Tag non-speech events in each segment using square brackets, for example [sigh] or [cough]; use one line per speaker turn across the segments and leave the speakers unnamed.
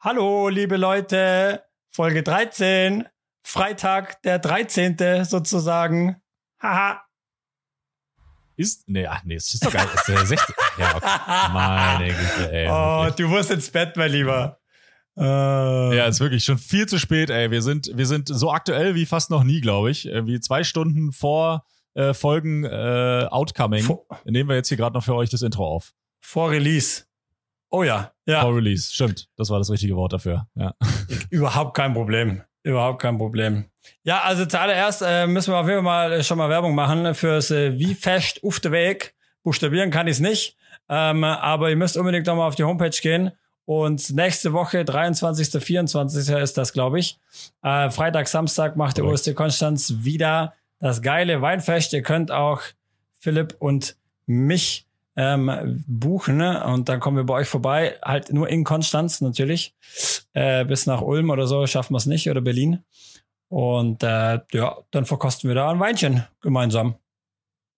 Hallo, liebe Leute, Folge 13, Freitag, der 13. sozusagen. Haha.
Ist, nee, ach nee, es ist doch geil. Ist der 16. ja, okay. [laughs] Meine Güte, ey.
Oh,
wirklich.
du musst ins Bett, mein Lieber. Äh,
Ja, ist wirklich schon viel zu spät, ey. Wir sind, wir sind so aktuell wie fast noch nie, glaube ich. Irgendwie zwei Stunden vor äh, Folgen äh, Outcoming
Vor-
nehmen wir jetzt hier gerade noch für euch das Intro auf.
vor Release. Oh ja, ja,
Vor Release, stimmt. Das war das richtige Wort dafür. Ja. [laughs]
überhaupt kein Problem. Überhaupt kein Problem. Ja, also zuallererst äh, müssen wir auf jeden Fall mal, schon mal Werbung machen fürs äh, Wie fest auf der Weg. Buchstabieren kann ich es nicht, ähm, aber ihr müsst unbedingt nochmal auf die Homepage gehen. Und nächste Woche, 23., 24. ist das, glaube ich. Äh, Freitag, Samstag macht der. OSC Konstanz wieder das geile Weinfest. Ihr könnt auch Philipp und mich ähm, buchen ne? und dann kommen wir bei euch vorbei. Halt nur in Konstanz natürlich. Äh, bis nach Ulm oder so schaffen wir es nicht oder Berlin. Und äh, ja, dann verkosten wir da ein Weinchen gemeinsam.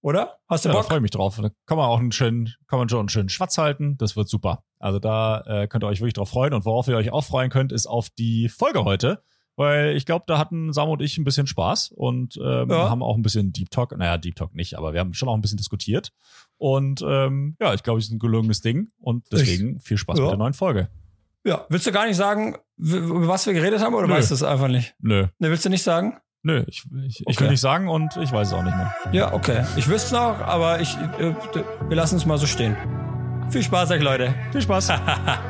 Oder? Hast du
Ja, da
Bock?
freue ich mich drauf. Da kann man auch einen schönen, kann man schon einen schönen Schwatz halten. Das wird super. Also da äh, könnt ihr euch wirklich drauf freuen. Und worauf ihr euch auch freuen könnt, ist auf die Folge heute. Weil ich glaube, da hatten Sam und ich ein bisschen Spaß und ähm,
Ja.
haben auch ein bisschen Deep Talk. Naja, Deep Talk nicht, aber wir haben schon auch ein bisschen diskutiert. Und ähm, ja, ich glaube, es ist ein gelungenes Ding. Und deswegen viel Spaß
Ja.
mit der neuen Folge.
Ja, willst du gar nicht sagen, über was wir geredet haben oder
Nö.
weißt du es einfach nicht?
Nö,
Ne, willst du nicht sagen?
nö, ich, ich, ich
Okay.
will nicht sagen und ich weiß es auch nicht mehr.
Ja, okay. Ich wüsste es noch, aber ich, äh, wir lassen es mal so stehen. Viel Spaß euch, Leute.
Viel Spaß. [laughs]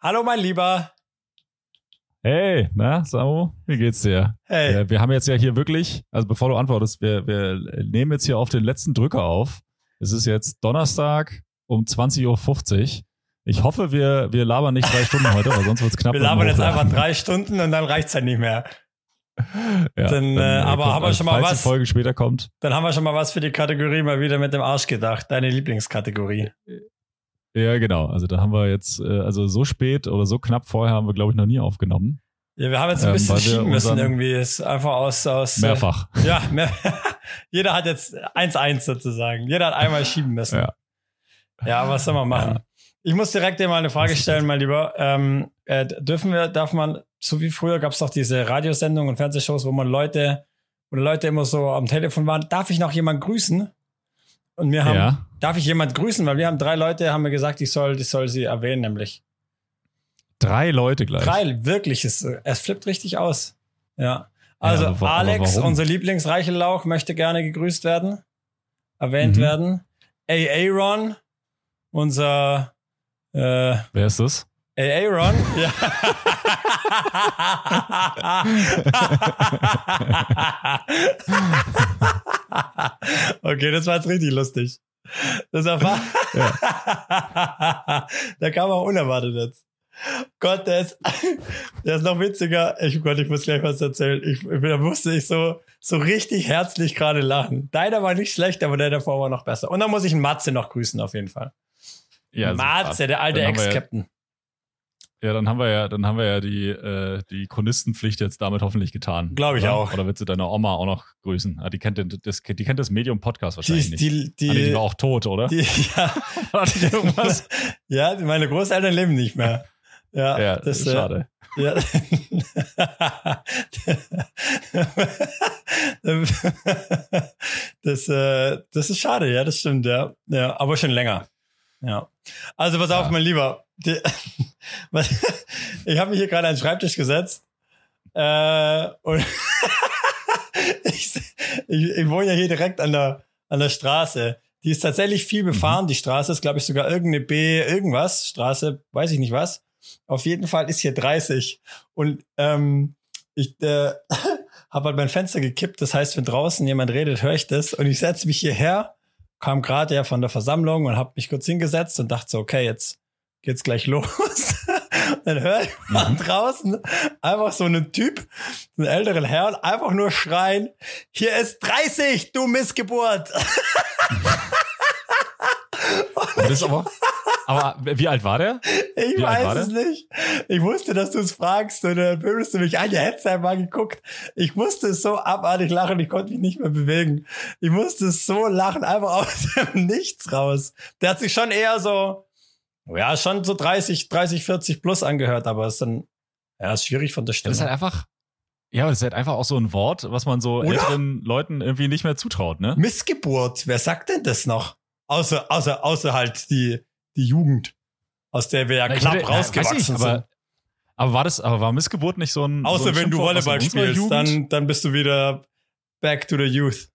Hallo, mein Lieber.
Hey, na, Samu, wie geht's dir?
Hey.
Äh, wir haben jetzt ja hier wirklich, also bevor du antwortest, wir, wir nehmen jetzt hier auf den letzten Drücker auf. Es ist jetzt Donnerstag um 20.50 Uhr. Ich hoffe, wir, wir labern nicht drei Stunden heute, weil sonst wird's knapp.
Wir labern jetzt einfach drei Stunden und dann reicht's halt nicht mehr.
Ja,
dann, äh, aber
kommt-
haben wir schon mal was?
die Folge später kommt.
Dann haben wir schon mal was für die Kategorie mal wieder mit dem Arsch gedacht. Deine Lieblingskategorie.
Ja, genau. Also da haben wir jetzt, äh, also so spät oder so knapp vorher haben wir, glaube ich, noch nie aufgenommen.
Ja, wir haben jetzt ein
Ähm,
bisschen
wir
schieben müssen irgendwie. Ist einfach aus, aus äh,
Mehrfach.
Ja, mehr, [laughs] jeder hat jetzt 1-1 sozusagen. Jeder hat einmal schieben müssen.
Ja.
Ja, was soll man machen?
Ja.
Ich muss direkt dir mal eine Frage stellen, mein Lieber. Ähm, äh, dürfen wir, darf man, so wie früher gab es doch diese Radiosendungen und Fernsehshows, wo man Leute, wo Leute immer so am Telefon waren, darf ich noch jemand grüßen? Und wir haben,
Ja.
darf ich jemand grüßen? Weil wir haben drei Leute, haben mir gesagt, ich soll, ich soll sie erwähnen, nämlich.
Drei Leute gleich.
Drei, wirklich, es, es flippt richtig aus. Ja. Also
aber aber
Alex,
warum?
unser Lieblingsreichelauch, möchte gerne gegrüßt werden, erwähnt
Mhm.
werden. Aaron, unser äh,
Wer ist das?
Aaron, ja. [laughs] [laughs] okay, das war jetzt richtig lustig. Das war, [laughs] der kam auch unerwartet jetzt. Gott, der ist, der ist noch witziger. Ich, Gott, ich muss gleich was erzählen. Ich, da musste ich so, so richtig herzlich gerade lachen. Deiner war nicht schlecht, aber der davor war noch besser. Und dann muss ich einen Matze noch grüßen, auf jeden Fall.
Ja,
Matze, der alte
ja-
Ex-Captain.
Ja, dann haben wir ja, dann haben wir ja die, äh, die Chronistenpflicht jetzt damit hoffentlich getan.
Glaub ich
oder?
auch.
Oder willst du deine Oma auch noch grüßen? Ah, die kennt den, das, die kennt das Medium Podcast
Die,
wahrscheinlich nicht.
die, die,
Ah, nee, die war auch tot, oder?
Die, [laughs] ja,
die irgendwas? [laughs]
ja, meine Großeltern leben nicht mehr. Ja,
ja,
das
das ist
äh,
schade.
Ja. [laughs] das, äh, das ist schade, ja, das stimmt, ja. ja aber schon länger. Ja. Also pass auf,
Ja.
mein Lieber. [laughs] Ich habe mich hier gerade an den Schreibtisch gesetzt. Äh, und [laughs] ich, ich, ich wohne ja hier direkt an der, an der Straße. Die ist tatsächlich viel befahren, die Straße ist, glaube ich, sogar irgendeine B, irgendwas, Straße, weiß ich nicht was. Auf jeden Fall ist hier 30. Und ähm, ich äh, [laughs] habe halt mein Fenster gekippt. Das heißt, wenn draußen jemand redet, höre ich das. Und ich setze mich hierher, kam gerade ja von der Versammlung und habe mich kurz hingesetzt und dachte so, okay, jetzt geht's gleich los. [laughs] dann höre ich mal mhm. draußen einfach so einen Typ, einen älteren Herrn, einfach nur schreien, hier ist 30, du Missgeburt. [laughs]
das aber, aber wie alt war der?
Ich
wie
weiß es nicht. Ich wusste, dass du es fragst und dann würdest du mich an, ja, hättest einmal geguckt. Ich musste so abartig lachen, ich konnte mich nicht mehr bewegen. Ich musste so lachen, einfach aus [laughs] dem Nichts raus. Der hat sich schon eher so, ja, schon so 30, 30, 40 plus angehört, aber ist dann, ja, ist schwierig von der Stimme.
Das ist halt einfach, ja, das ist halt einfach auch so ein Wort, was man so Oder? älteren Leuten irgendwie nicht mehr zutraut, ne?
Missgeburt, wer sagt denn das noch? Außer, außer, außer halt die, die Jugend, aus der wir ja knapp würde, rausgewachsen nicht,
sind. Aber, aber war das, aber war Missgeburt nicht so ein.
Außer
so ein
wenn du Volleyball spielst, dann, dann bist du wieder back to the youth.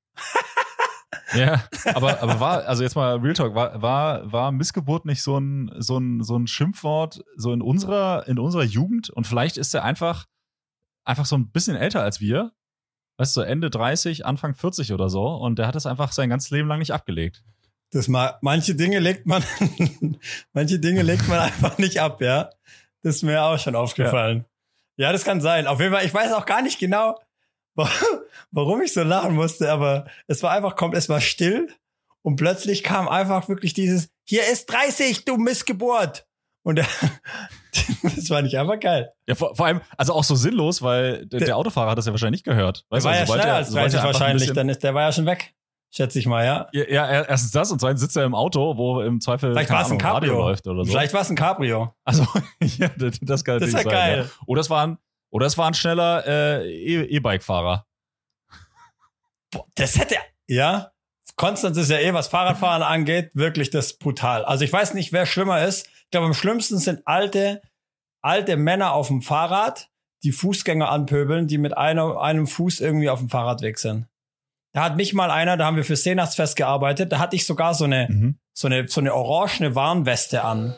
Ja, aber, aber war, also jetzt mal Real Talk, war, war, war Missgeburt nicht so ein, so ein, so ein Schimpfwort so in unserer, in unserer Jugend? Und vielleicht ist er einfach, einfach so ein bisschen älter als wir. Weißt du, Ende 30, Anfang 40 oder so. Und der hat es einfach sein ganzes Leben lang nicht abgelegt.
Das mal, manche Dinge legt man, [laughs] manche Dinge legt man einfach nicht ab, ja. Das ist mir auch schon aufgefallen. Ja. ja, das kann sein. Auf jeden Fall, ich weiß auch gar nicht genau, warum ich so lachen musste, aber es war einfach, kommt, es war still und plötzlich kam einfach wirklich dieses, hier ist 30, du Missgeburt. Und der, [laughs] das war nicht einfach geil.
Ja, vor, vor allem, also auch so sinnlos, weil der, der, Autofahrer hat das ja wahrscheinlich nicht gehört.
Weißt der war also, ja schneller als 30 wahrscheinlich, dann ist, der war ja schon weg. Schätze ich mal, ja.
ja. Ja, erstens das und zweitens sitzt er im Auto, wo im Zweifel
Vielleicht war es ein Cabrio läuft oder so. Vielleicht war es ein Cabrio.
Also, [laughs] ja, das, das kann
das ist ja geil. Ja.
Oder es war ein, oder es war ein schneller äh, e-, E-Bike-Fahrer.
das hätte, ja. Konstanz ist ja eh, was Fahrradfahren angeht, wirklich das brutal. Also ich weiß nicht, wer schlimmer ist. Ich glaube, am schlimmsten sind alte, alte Männer auf dem Fahrrad, die Fußgänger anpöbeln, die mit einer, einem Fuß irgendwie auf dem Fahrrad weg sind. Da hat mich mal einer, da haben wir für Seenachtsfest gearbeitet, da hatte ich sogar so eine, mhm. so eine, so eine orangene Warnweste an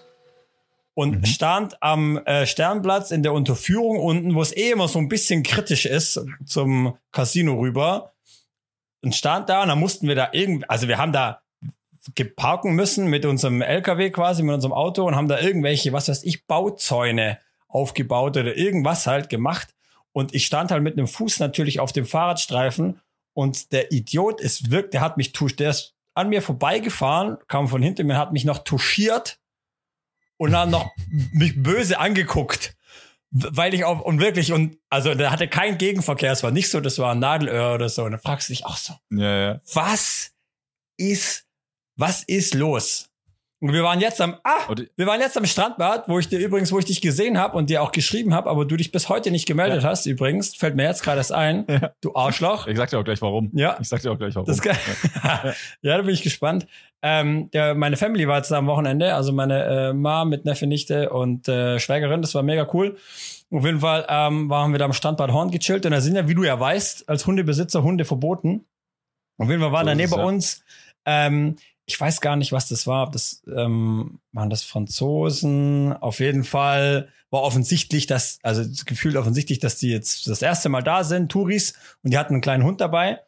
und mhm. stand am äh, Sternplatz in der Unterführung unten, wo es eh immer so ein bisschen kritisch ist zum Casino rüber. Und stand da und dann mussten wir da irgendwie, also wir haben da geparken müssen mit unserem LKW quasi, mit unserem Auto und haben da irgendwelche, was weiß ich, Bauzäune aufgebaut oder irgendwas halt gemacht. Und ich stand halt mit einem Fuß natürlich auf dem Fahrradstreifen und der Idiot ist wirklich, der hat mich tuscht, der ist an mir vorbeigefahren, kam von hinten mir, hat mich noch touchiert und dann noch mich böse angeguckt. Weil ich auch, und wirklich, und also der hatte keinen Gegenverkehr, es war nicht so, das war ein Nadelöhr oder so. Und dann fragst du dich auch so,
ja, ja.
was ist, was ist los? Und wir waren jetzt am, ah, wir waren jetzt am Strandbad, wo ich dir übrigens, wo ich dich gesehen habe und dir auch geschrieben habe, aber du dich bis heute nicht gemeldet ja. hast, übrigens, fällt mir jetzt gerade erst ein, ja. du Arschloch.
Ich sag dir auch gleich warum.
Ja.
Ich sag dir auch gleich warum.
Das ja. [laughs] ja, da bin ich gespannt. Ähm, der, meine Family war jetzt am Wochenende, also meine äh, Mom mit Neffe, Nichte und äh, Schwägerin, das war mega cool. Auf jeden Fall ähm, waren wir da am Standbad Horn gechillt und da sind ja, wie du ja weißt, als Hundebesitzer Hunde verboten. Auf jeden Fall waren so da neben ja. uns, ähm, ich weiß gar nicht, was das war, das ähm, waren das Franzosen, auf jeden Fall war offensichtlich, dass, also gefühlt offensichtlich, dass die jetzt das erste Mal da sind, Touris, und die hatten einen kleinen Hund dabei.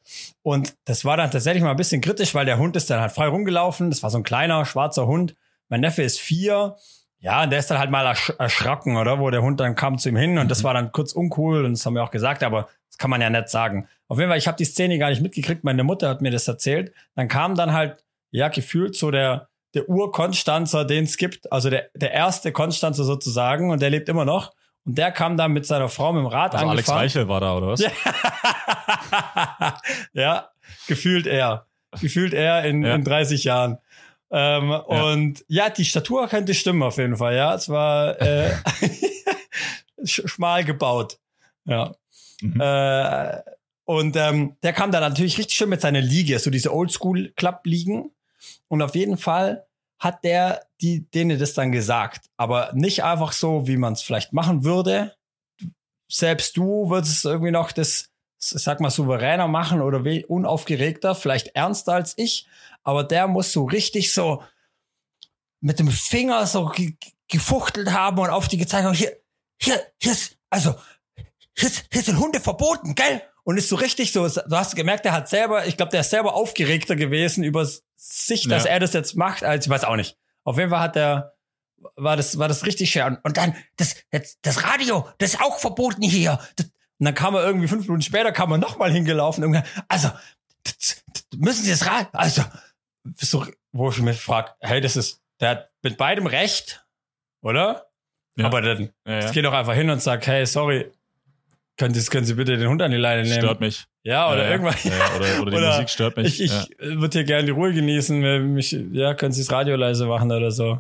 Und das war dann tatsächlich mal ein bisschen kritisch, weil der Hund ist dann halt frei rumgelaufen. Das war so ein kleiner, schwarzer Hund. Mein Neffe ist vier. Ja, und der ist dann halt mal ersch erschrocken, oder? Wo der Hund dann kam zu ihm hin und das mhm. war dann kurz uncool und das haben wir auch gesagt, aber das kann man ja nicht sagen. Auf jeden Fall, ich habe die Szene gar nicht mitgekriegt. Meine Mutter hat mir das erzählt. Dann kam dann halt, ja, gefühlt so der, der Urkonstanzer, den es gibt, also der, der erste Konstanzer sozusagen, und der lebt immer noch. Und der kam dann mit seiner Frau mit dem Rad also angefahren.
Alex Reichel war da, oder was? [laughs]
ja, gefühlt er. Gefühlt er in, ja. in 30 Jahren. Ähm, ja. Und ja, die Statur könnte stimmen auf jeden Fall, ja. Es war äh, [laughs] schmal gebaut. Ja. Mhm. Äh, und ähm, der kam da natürlich richtig schön mit seiner Liege, so diese Oldschool-Club-Liegen. Und auf jeden Fall hat der die, denen das dann gesagt. Aber nicht einfach so, wie man es vielleicht machen würde. Selbst du würdest irgendwie noch das, sag mal, souveräner machen oder unaufgeregter, vielleicht ernster als ich. Aber der muss so richtig so mit dem Finger so ge gefuchtelt haben und auf die gezeigt haben, hier, hier, hier ist, also, hier, hier sind Hunde verboten, gell? Und ist so richtig so, du hast gemerkt, der hat selber, ich glaube, der ist selber aufgeregter gewesen über sich, dass
Ja.
er das jetzt macht, als ich weiß auch nicht. Auf jeden Fall hat er, war das, war das richtig schwer. Und, und dann, das, das, das Radio, das ist auch verboten hier. Das, und dann kam er irgendwie fünf Minuten später, kam er nochmal hingelaufen. Und also, müssen Sie das Radio, also, so, wo ich mich frage, hey, das ist, der hat mit beidem recht, oder?
Ja.
Aber dann,
Ja,
ich
ja.
gehe doch einfach hin und sag, hey, sorry, können Sie, können Sie bitte den Hund an die Leine nehmen?
Stört mich.
Ja, oder
ja,
irgendwas.
Ja, oder, oder die [laughs]
Oder
Musik stört mich.
Ich, ich
ja.
würde hier gerne die Ruhe genießen. Mich, ja, können Sie das Radio leise machen oder so.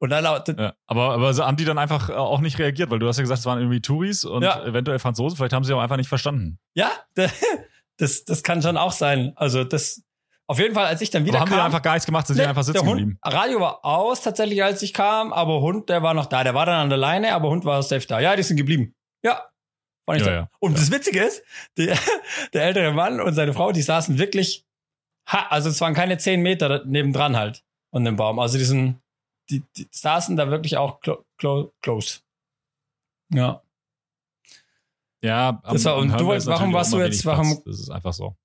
Und dann lautet,
Ja. Aber, aber so haben die dann einfach äh, auch nicht reagiert, weil du hast ja gesagt, es waren irgendwie Touris und eventuell Franzosen, vielleicht haben sie auch einfach nicht verstanden.
ja, [laughs] das, das kann schon auch sein. Also das, auf jeden Fall, als ich dann wieder
Aber haben die
kam,
dann einfach gar nichts gemacht, sind sie
ne,
einfach sitzen
Hund,
geblieben.
Radio war aus tatsächlich, als ich kam, aber Hund, der war noch da. Der war dann an der Leine, aber Hund war safe da. Ja, die sind geblieben. Ja.
Ja,
so.
ja.
Und das Witzige ist, die, [laughs] der ältere Mann und seine Frau, die saßen wirklich, ha, also es waren keine zehn Meter nebendran halt und dem Baum. Also die sind, die, die saßen da wirklich auch clo clo close. Ja.
Ja, am-
Das war- und du warum warst du jetzt- warum-.
Das ist einfach so.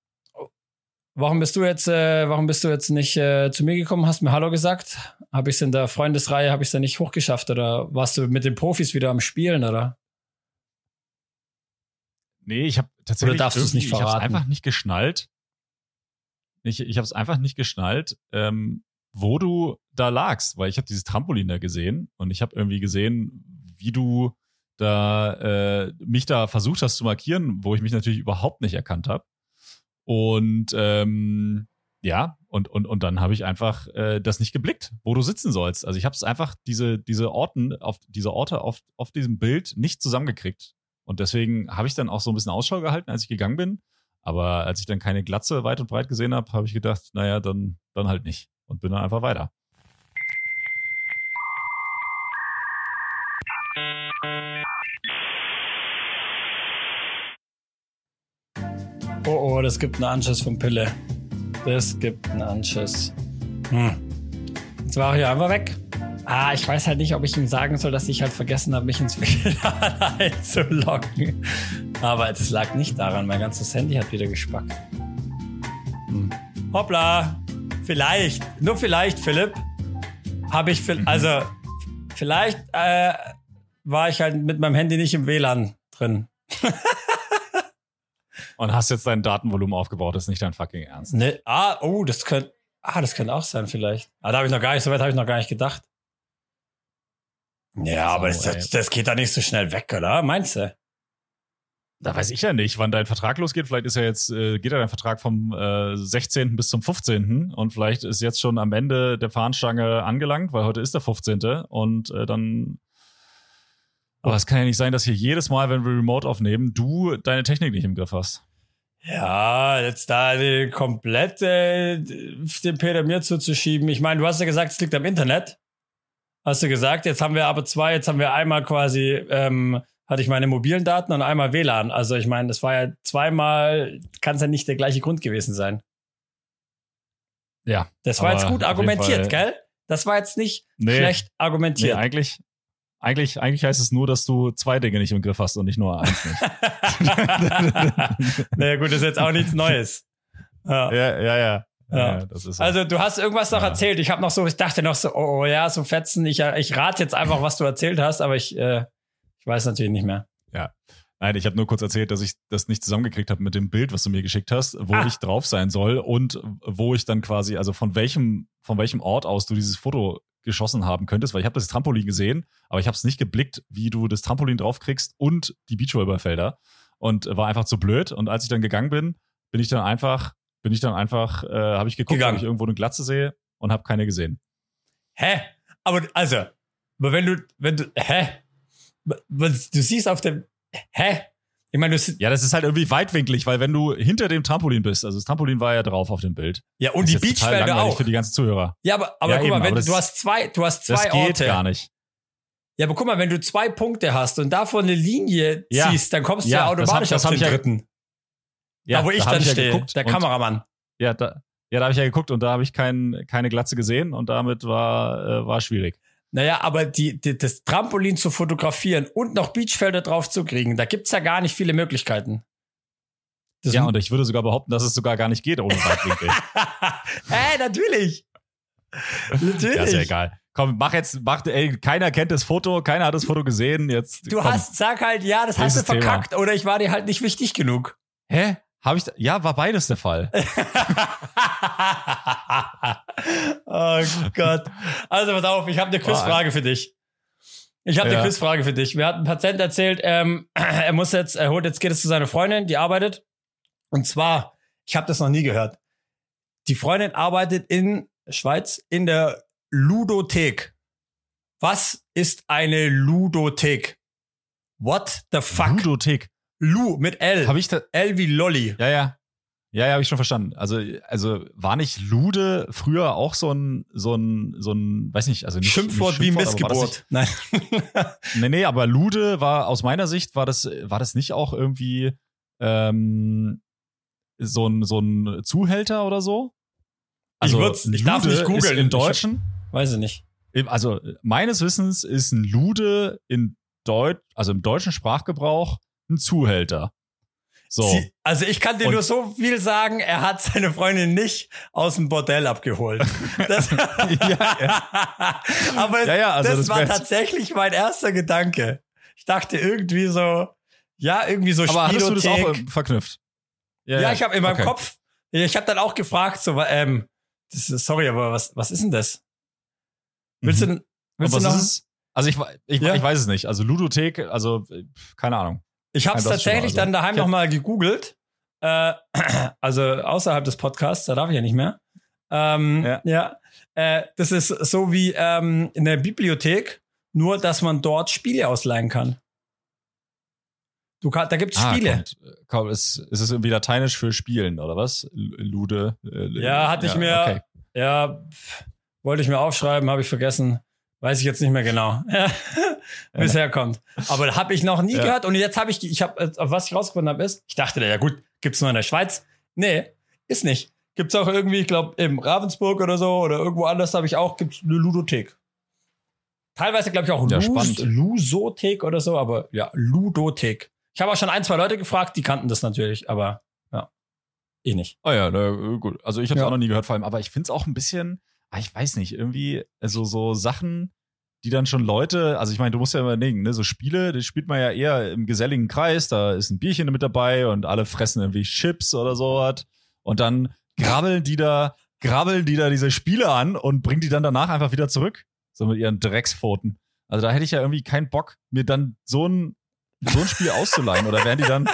Warum bist du jetzt, äh, warum bist du jetzt nicht äh, zu mir gekommen? Hast mir Hallo gesagt? Habe ich es in der Freundesreihe, habe ich es da nicht hochgeschafft oder warst du mit den Profis wieder am Spielen oder?
Nee, ich habe tatsächlich
Oder darfst nicht
irgendwie- Ich habe
verraten?
einfach nicht geschnallt. Ich, ich habe es einfach nicht geschnallt, ähm, wo du da lagst, weil ich habe dieses Trampolin da gesehen und ich habe irgendwie gesehen, wie du da äh, mich da versucht hast zu markieren, wo ich mich natürlich überhaupt nicht erkannt habe. Und ähm, ja, und, und, und dann habe ich einfach äh, das nicht geblickt, wo du sitzen sollst. Also ich habe es einfach diese, diese Orten, auf diese Orte auf, auf diesem Bild nicht zusammengekriegt. Und deswegen habe ich dann auch so ein bisschen Ausschau gehalten, als ich gegangen bin. Aber als ich dann keine Glatze weit und breit gesehen habe, habe ich gedacht, naja, dann, dann halt nicht. Und bin dann einfach weiter.
Oh oh, das gibt einen Anschiss vom Pille. Das gibt einen Anschiss. Hm. Jetzt war hier einfach weg. Ah, ich weiß halt nicht, ob ich ihm sagen soll, dass ich halt vergessen habe, mich ins [laughs] WLAN einzuloggen. Aber das lag nicht daran. Mein ganzes Handy hat wieder gespackt. Hm. Hoppla. Vielleicht, nur vielleicht, Philipp, habe ich,
Mhm.
also vielleicht äh, war ich halt mit meinem Handy nicht im WLAN drin. [laughs]
Und hast jetzt dein Datenvolumen aufgebaut, das ist nicht dein fucking Ernst.
Ne, ah, oh, das könnte, ah, das könnte auch sein vielleicht. Ah, da habe ich noch gar nicht, so weit habe ich noch gar nicht gedacht. Ja, aber
So,
das, das geht da nicht so schnell weg, oder? Meinst du?
Da weiß ich ja nicht, wann dein Vertrag losgeht. Vielleicht ist ja jetzt, äh, geht ja dein Vertrag vom äh, 16. bis zum 15. Und vielleicht ist jetzt schon am Ende der Fahnenstange angelangt, weil heute ist der 15. Und äh, dann. Aber es kann ja nicht sein, dass hier jedes Mal, wenn wir Remote aufnehmen, du deine Technik nicht im Griff hast.
Ja, jetzt da komplett äh, den Peter mir zuzuschieben. Ich meine, du hast ja gesagt, es liegt am Internet. Hast du gesagt, jetzt haben wir aber zwei, jetzt haben wir einmal quasi, ähm, hatte ich meine mobilen Daten und einmal WLAN. Also ich meine, das war ja zweimal, kann es ja nicht der gleiche Grund gewesen sein.
Ja.
Das war jetzt gut argumentiert,
Fall-
gell? Das war jetzt nicht
Nee,
schlecht
nee
argumentiert.
eigentlich, eigentlich, eigentlich heißt es nur, dass du zwei Dinge nicht im Griff hast und nicht nur eins nicht. [laughs]
naja, gut, das ist jetzt auch nichts Neues. [laughs] Ja.
ja, ja, ja.
Ja.
das ist
Also du hast irgendwas noch
Ja.
erzählt. Ich habe noch so, ich dachte noch so, oh, oh ja, so Fetzen. Ich, ich rate jetzt einfach, was du erzählt hast, aber ich, äh, ich weiß natürlich nicht mehr.
Nein, ich habe nur kurz erzählt, dass ich das nicht zusammengekriegt habe mit dem Bild, was du mir geschickt hast, wo
Ah.
ich drauf sein soll und wo ich dann quasi, also von welchem, von welchem Ort aus du dieses Foto geschossen haben könntest, weil ich habe das Trampolin gesehen, aber ich habe es nicht geblickt, wie du das Trampolin draufkriegst und die Beachvolleyballfelder und war einfach zu blöd. Und als ich dann gegangen bin, bin ich dann einfach, bin ich dann einfach, äh, habe ich geguckt,
Gegangen.
ob ich irgendwo eine Glatze sehe und habe keine gesehen.
Hä? Aber also, aber wenn du, wenn du, hä? Was, du siehst auf dem, hä? Ich meine, du
Ja, das ist halt irgendwie weitwinklig, weil wenn du hinter dem Trampolin bist, also das Trampolin war ja drauf auf dem Bild.
ja und
Das
die
langweilig
auch.
für die ganzen Zuhörer.
Ja, aber, aber
Ja,
guck
eben,
mal, wenn
das-
du hast zwei, du hast zwei
Das geht
Orte.
gar nicht.
Ja, aber guck mal, wenn du zwei Punkte hast und davon eine Linie
Ja.
ziehst, dann kommst du
Ja,
ja
das
automatisch
hab- das
auf den
ich ja-
dritten.
Ja,
da, wo ich
hab
dann
ja
stehe,
geguckt
der Kameramann.
Ja, da, ja, da habe ich ja geguckt und da habe ich kein, keine Glatze gesehen und damit war, äh, war schwierig.
Naja, aber die, die, das Trampolin zu fotografieren und noch Beachfelder drauf zu kriegen, da gibt's ja gar nicht viele Möglichkeiten.
Das ja, und ich würde sogar behaupten, dass es sogar gar nicht geht ohne [laughs] Weitwinkel.
Hä, natürlich.
natürlich. Ja, ist ja egal. Komm, mach jetzt, mach, ey, keiner kennt das Foto, keiner hat das Foto gesehen. Jetzt.
Du
komm.
hast, sag halt, ja, das hast du verkackt Thema. oder ich war dir halt nicht wichtig genug.
Hä? Habe ich, ja, war beides der Fall. [laughs]
oh Gott. Also pass auf, ich habe eine Quizfrage für dich. Ich habe ja. eine Quizfrage für dich. Mir hat ein Patient erzählt, ähm, [clears throat] er muss jetzt, er holt jetzt geht es zu seiner Freundin, die arbeitet. Und zwar, ich habe das noch nie gehört. Die Freundin arbeitet in Schweiz in der Ludothek. Was ist eine Ludothek? What the fuck?
Ludothek.
Lu mit L.
Hab ich da
L wie Lolly.
Ja, ja. Ja, ja, habe ich schon verstanden. Also, also war nicht Lude früher auch so ein, so ein, so ein, weiß nicht, also nicht
Schimpfwort, nicht Schimpfwort wie Missgeburt.
Nein. [laughs] nee, nee, aber Lude war aus meiner Sicht war das, war das nicht auch irgendwie ähm, so ein, so ein Zuhälter oder so?
Also, ich, ich darf nicht googeln.
In Deutschen?
Weiß ich nicht.
Also, meines Wissens ist ein Lude in Deutsch, also im deutschen Sprachgebrauch ein Zuhälter. So. Sie,
also ich kann dir und nur so viel sagen, er hat seine Freundin nicht aus dem Bordell abgeholt. [laughs] Das, ja, ja. Aber ja, ja, also das, das war tatsächlich mein erster Gedanke. Ich dachte irgendwie so, ja, irgendwie so
Aber hast du das auch verknüpft?
Ja, ja ich habe in meinem okay. Kopf, ich habe dann auch gefragt, so, ähm, ist, sorry, aber was, was ist denn das? Willst mhm. du, willst du noch?
Also ich, ich, ich weiß es nicht. Also Ludothek, also keine Ahnung.
Ich habe es tatsächlich also. dann daheim nochmal gegoogelt. Äh, [clears throat] also außerhalb des Podcasts, da darf ich ja nicht mehr. Ähm, ja. ja. Äh, das ist so wie ähm, in der Bibliothek, nur dass man dort Spiele ausleihen kann. Du kann, da gibt's ah, Spiele.
Komm, ist, ist es irgendwie lateinisch für Spielen oder was? Lude.
Äh, ja, hatte ja, ich mir. Okay. Ja, wollte ich mir aufschreiben, habe ich vergessen. Weiß ich jetzt nicht mehr genau. [laughs] Bisher kommt. Aber habe ich noch nie ja. gehört. Und jetzt habe ich, ich habe, äh, was ich rausgefunden habe, ist, ich dachte, ja gut, gibt's nur in der Schweiz. Nee, ist nicht. Gibt's auch irgendwie, ich glaube, im Ravensburg oder so oder irgendwo anders habe ich auch, gibt's eine Ludothek. Teilweise glaube ich auch ja, Lus Lusothek oder so, aber ja, Ludothek. Ich habe auch schon ein, zwei Leute gefragt, die kannten das natürlich, aber ja, ich nicht.
Oh ja, na, gut. Also ich habe es ja. auch noch nie gehört, vor allem, aber ich finde es auch ein bisschen, ah, ich weiß nicht, irgendwie, also so Sachen, die dann schon Leute, also ich meine, du musst ja überlegen, ne, so Spiele, die spielt man ja eher im geselligen Kreis, da ist ein Bierchen mit dabei und alle fressen irgendwie Chips oder sowas und dann grabbeln die da, grabbeln die da diese Spiele an und bringen die dann danach einfach wieder zurück, so mit ihren Dreckspfoten. Also da hätte ich ja irgendwie keinen Bock, mir dann so ein, so ein Spiel auszuleihen oder werden [laughs] die dann,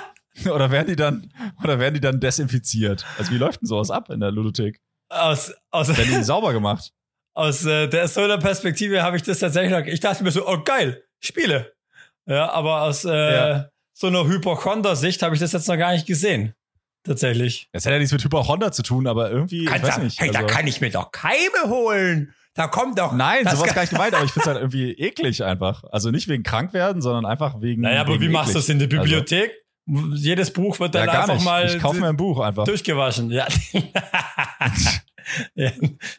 oder werden die dann, oder werden die dann desinfiziert? Also wie läuft denn sowas ab in der Ludothek?
Aus, aus,
die sauber gemacht? [laughs]
aus äh, der Solar-Perspektive habe ich das tatsächlich, ich dachte mir so, oh geil, Spiele. Ja, aber aus äh, ja. so einer Hypochonder-Sicht habe ich das jetzt noch gar nicht gesehen. Tatsächlich.
Das hat ja nichts mit Hypochonder zu tun, aber irgendwie,
kann
ich weiß nicht.
Hey, also, da kann ich mir doch Keime holen. Da kommt doch.
Nein, sowas gar nicht gemeint, aber ich finde es halt irgendwie eklig einfach. Also nicht wegen krank werden, sondern einfach wegen.
Naja, aber
wegen
wie machst du das in der also Bibliothek? Also, Jedes Buch wird dann ja, einfach nicht. mal.
Ich kaufe mir ein Buch einfach.
Durchgewaschen, ja. [laughs] ja.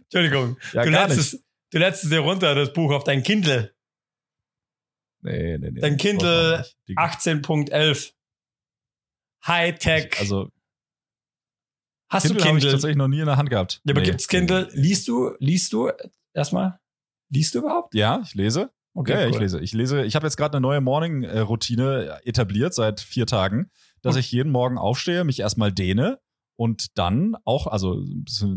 Entschuldigung. Ja, du, lädst es, du lädst es dir runter, das Buch, auf dein Kindle.
Nee, nee, nee.
Dein Kindle 18.11. Hightech.
Also.
Hast Kindle du
Kindle? ich tatsächlich noch nie in der Hand gehabt.
Ja, aber nee. gibt's Kindle? Liest du, liest du erstmal? Liest du überhaupt?
Ja, ich lese. Okay, ja, cool. ich lese. Ich lese. Ich habe jetzt gerade eine neue Morning-Routine etabliert seit vier Tagen, dass hm. ich jeden Morgen aufstehe, mich erstmal dehne, und dann auch, also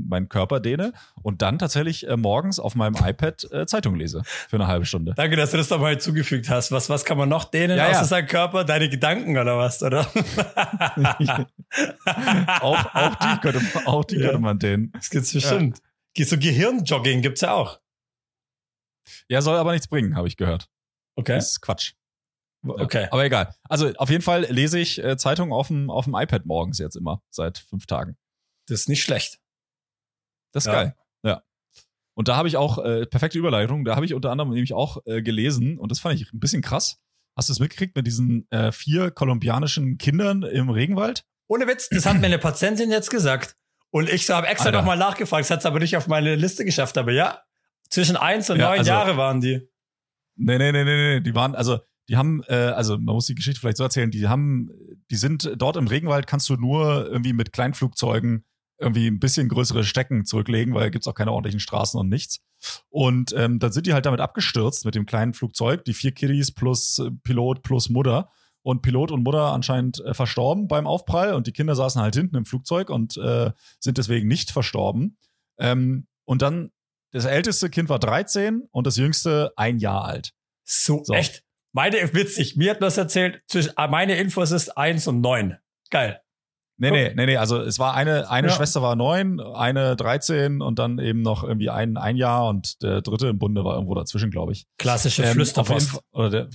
meinen Körper dehne und dann tatsächlich äh, morgens auf meinem iPad äh, Zeitung lese für eine halbe Stunde.
Danke, dass du das dabei zugefügt hast. Was, was kann man noch dehnen ja, außer ja. sein Körper? Deine Gedanken oder was, oder? [laughs]
auch, auch die könnte man, auch die ja. könnte man dehnen.
Das gibt's bestimmt. Ja. So Gehirnjogging gibt's ja auch.
Ja, soll aber nichts bringen, habe ich gehört.
Okay.
Das ist Quatsch.
Okay.
aber egal. Also auf jeden Fall lese ich äh, Zeitung auf dem, auf dem iPad morgens jetzt immer, seit fünf Tagen.
Das ist nicht schlecht.
Das ist ja. geil. Ja. Und da habe ich auch, äh, perfekte Überleitung, da habe ich unter anderem nämlich auch äh, gelesen, und das fand ich ein bisschen krass. Hast du es mitgekriegt mit diesen äh, vier kolumbianischen Kindern im Regenwald?
Ohne Witz, das hat mir eine Patientin jetzt gesagt. Und ich habe extra nochmal nachgefragt, das hat es aber nicht auf meine Liste geschafft. Aber ja, zwischen eins und ja, neun also, Jahre waren die.
Nee, nee, nee, nee, nee. Die waren, also, die haben, äh, also man muss die Geschichte vielleicht so erzählen, die haben, die sind dort im Regenwald kannst du nur irgendwie mit Kleinflugzeugen irgendwie ein bisschen größere Stecken zurücklegen, weil gibt's auch keine ordentlichen Straßen und nichts. Und ähm, dann sind die halt damit abgestürzt mit dem kleinen Flugzeug, die vier Kiddies plus äh, Pilot plus Mutter. Und Pilot und Mutter anscheinend äh, verstorben beim Aufprall und die Kinder saßen halt hinten im Flugzeug und äh, sind deswegen nicht verstorben. Ähm, und dann, das älteste Kind war 13 und das jüngste ein Jahr alt.
So, so. echt? Meine, witzig, mir hat das erzählt, äh, meine Infos ist eins und neun. Geil.
Nee, nee, nee, nee, also es war eine, eine ja. Schwester war neun, eine 13 und dann eben noch irgendwie ein, ein Jahr und der dritte im Bunde war irgendwo dazwischen, glaube ich.
Klassische ähm, Flüsterpost.
Oder der,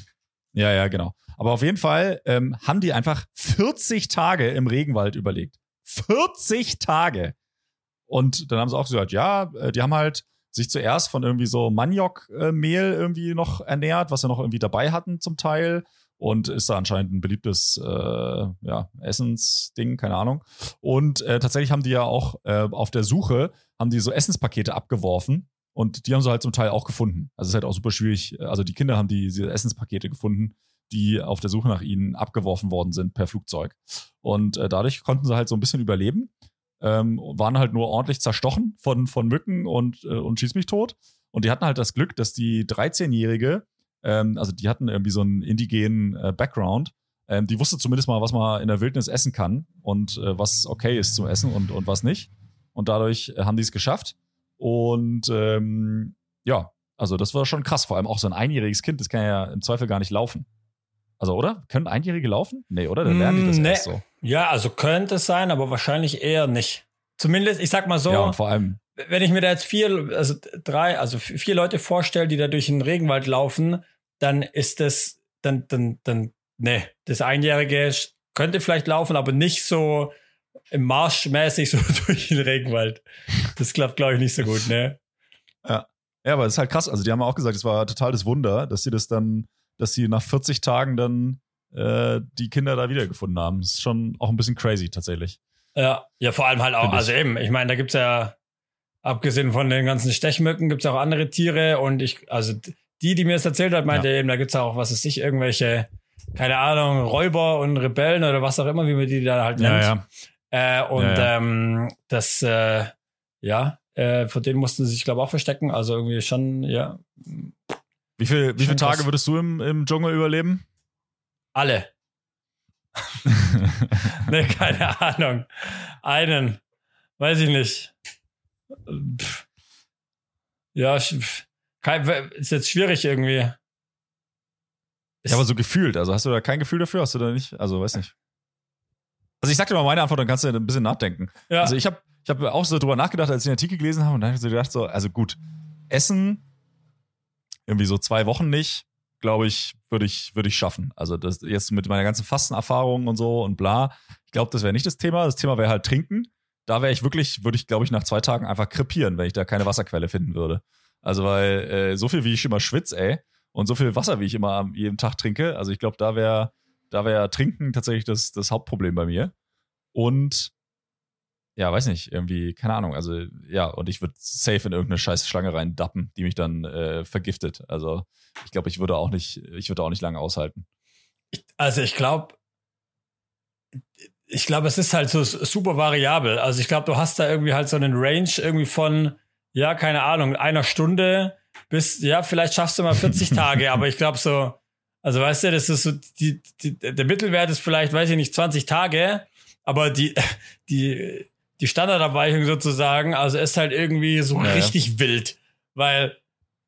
ja, ja, genau. Aber auf jeden Fall ähm, haben die einfach 40 Tage im Regenwald überlegt. 40 Tage! Und dann haben sie auch gesagt, ja, äh, die haben halt sich zuerst von irgendwie so Maniokmehl irgendwie noch ernährt, was sie noch irgendwie dabei hatten zum Teil und ist da anscheinend ein beliebtes äh, ja, Essensding, keine Ahnung. Und äh, tatsächlich haben die ja auch äh, auf der Suche, haben die so Essenspakete abgeworfen und die haben sie halt zum Teil auch gefunden. Also es ist halt auch super schwierig. Also die Kinder haben die, diese Essenspakete gefunden, die auf der Suche nach ihnen abgeworfen worden sind per Flugzeug. Und äh, dadurch konnten sie halt so ein bisschen überleben. Ähm, waren halt nur ordentlich zerstochen von, von Mücken und, äh, und schieß mich tot. Und die hatten halt das Glück, dass die 13-Jährige ähm, also die hatten irgendwie so einen indigenen äh, Background. Ähm, die wusste zumindest mal, was man in der Wildnis essen kann und äh, was okay ist zum Essen und, und was nicht. Und dadurch äh, haben die es geschafft. Und ähm, ja, also das war schon krass. Vor allem auch so ein einjähriges Kind, das kann ja im Zweifel gar nicht laufen. Also, oder? Können Einjährige laufen? Nee, oder? Dann lernen die das nee. erst so.
Ja, also könnte es sein, aber wahrscheinlich eher nicht. Zumindest, ich sag mal so.
Ja, und vor allem.
Wenn ich mir da jetzt vier, also drei, also vier Leute vorstelle, die da durch den Regenwald laufen, dann ist das, dann, dann, dann, ne, das Einjährige könnte vielleicht laufen, aber nicht so im Marschmäßig [laughs] so durch den Regenwald. Das klappt, glaube ich, nicht so gut, ne?
Ja. Ja, aber das ist halt krass. Also, die haben auch gesagt, es war total das Wunder, dass sie das dann, dass sie nach 40 Tagen dann äh, die Kinder da wiedergefunden haben. Das ist schon auch ein bisschen crazy, tatsächlich.
Ja, ja, vor allem halt auch, also eben, ich meine, da gibt's ja, abgesehen von den ganzen Stechmücken, gibt's auch andere Tiere und ich, also die, die mir das erzählt hat, meinte ja. eben, da gibt's auch, was ist ich, irgendwelche, keine Ahnung, Räuber und Rebellen oder was auch immer, wie man die da halt nennt. Ja, ja. Äh, und ähm, das, äh, ja, äh, vor denen mussten sie sich, glaube ich, auch verstecken. Also irgendwie schon, ja.
Wie, viel, wie viele Tage krass. würdest du im, im Dschungel überleben?
Alle. [laughs] ne, keine Ahnung. Einen. Weiß ich nicht. Pff. Ja, kein, ist jetzt schwierig irgendwie.
Ist ja, aber so gefühlt. Also hast du da kein Gefühl dafür? Hast du da nicht? Also weiß nicht. Also ich sag dir mal meine Antwort, dann kannst du ein bisschen nachdenken. Ja. Also ich habe ich hab auch so drüber nachgedacht, als ich den Artikel gelesen habe und dann habe ich so gedacht, so, also gut, Essen irgendwie so zwei Wochen nicht, glaube ich, würde ich, würde ich schaffen. Also das jetzt mit meiner ganzen Fastenerfahrung und so und bla. Ich glaube, das wäre nicht das Thema. Das Thema wäre halt trinken. Da wäre ich wirklich, würde ich, glaube ich, nach zwei Tagen einfach krepieren, wenn ich da keine Wasserquelle finden würde. Also, weil äh, so viel, wie ich immer schwitze, ey, und so viel Wasser, wie ich immer jeden Tag trinke, also ich glaube, da wäre da wäre Trinken tatsächlich das, das Hauptproblem bei mir. Und ja, weiß nicht, irgendwie, keine Ahnung, also ja, und ich würde safe in irgendeine scheiß Schlange reindappen, die mich dann äh, vergiftet. Also ich glaube, ich würde auch nicht, ich würde auch nicht lange aushalten.
also ich glaube, ich glaube, es ist halt so super variabel. Also ich glaube, du hast da irgendwie halt so einen Range irgendwie von ja, keine Ahnung, einer Stunde bis, ja, vielleicht schaffst du mal 40 [laughs] Tage, aber ich glaube so, also weißt du, das ist so, die, die, der Mittelwert ist vielleicht, weiß ich nicht, 20 Tage, aber die, [laughs] die, die Standardabweichung sozusagen, also ist halt irgendwie so ja, richtig wild, weil,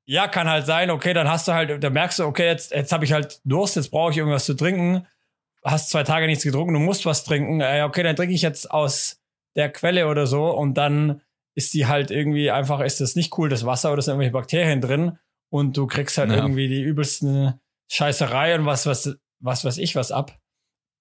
ja, kann halt sein, okay, dann hast du halt, da merkst du, okay, jetzt, jetzt habe ich halt Durst, jetzt brauche ich irgendwas zu trinken, hast zwei Tage nichts getrunken, du musst was trinken, äh, okay, dann trinke ich jetzt aus der Quelle oder so und dann ist die halt irgendwie einfach, ist das nicht cool, das Wasser oder sind irgendwelche Bakterien drin und du kriegst halt ja. irgendwie die übelsten Scheißerei und was, was, was weiß ich was ab.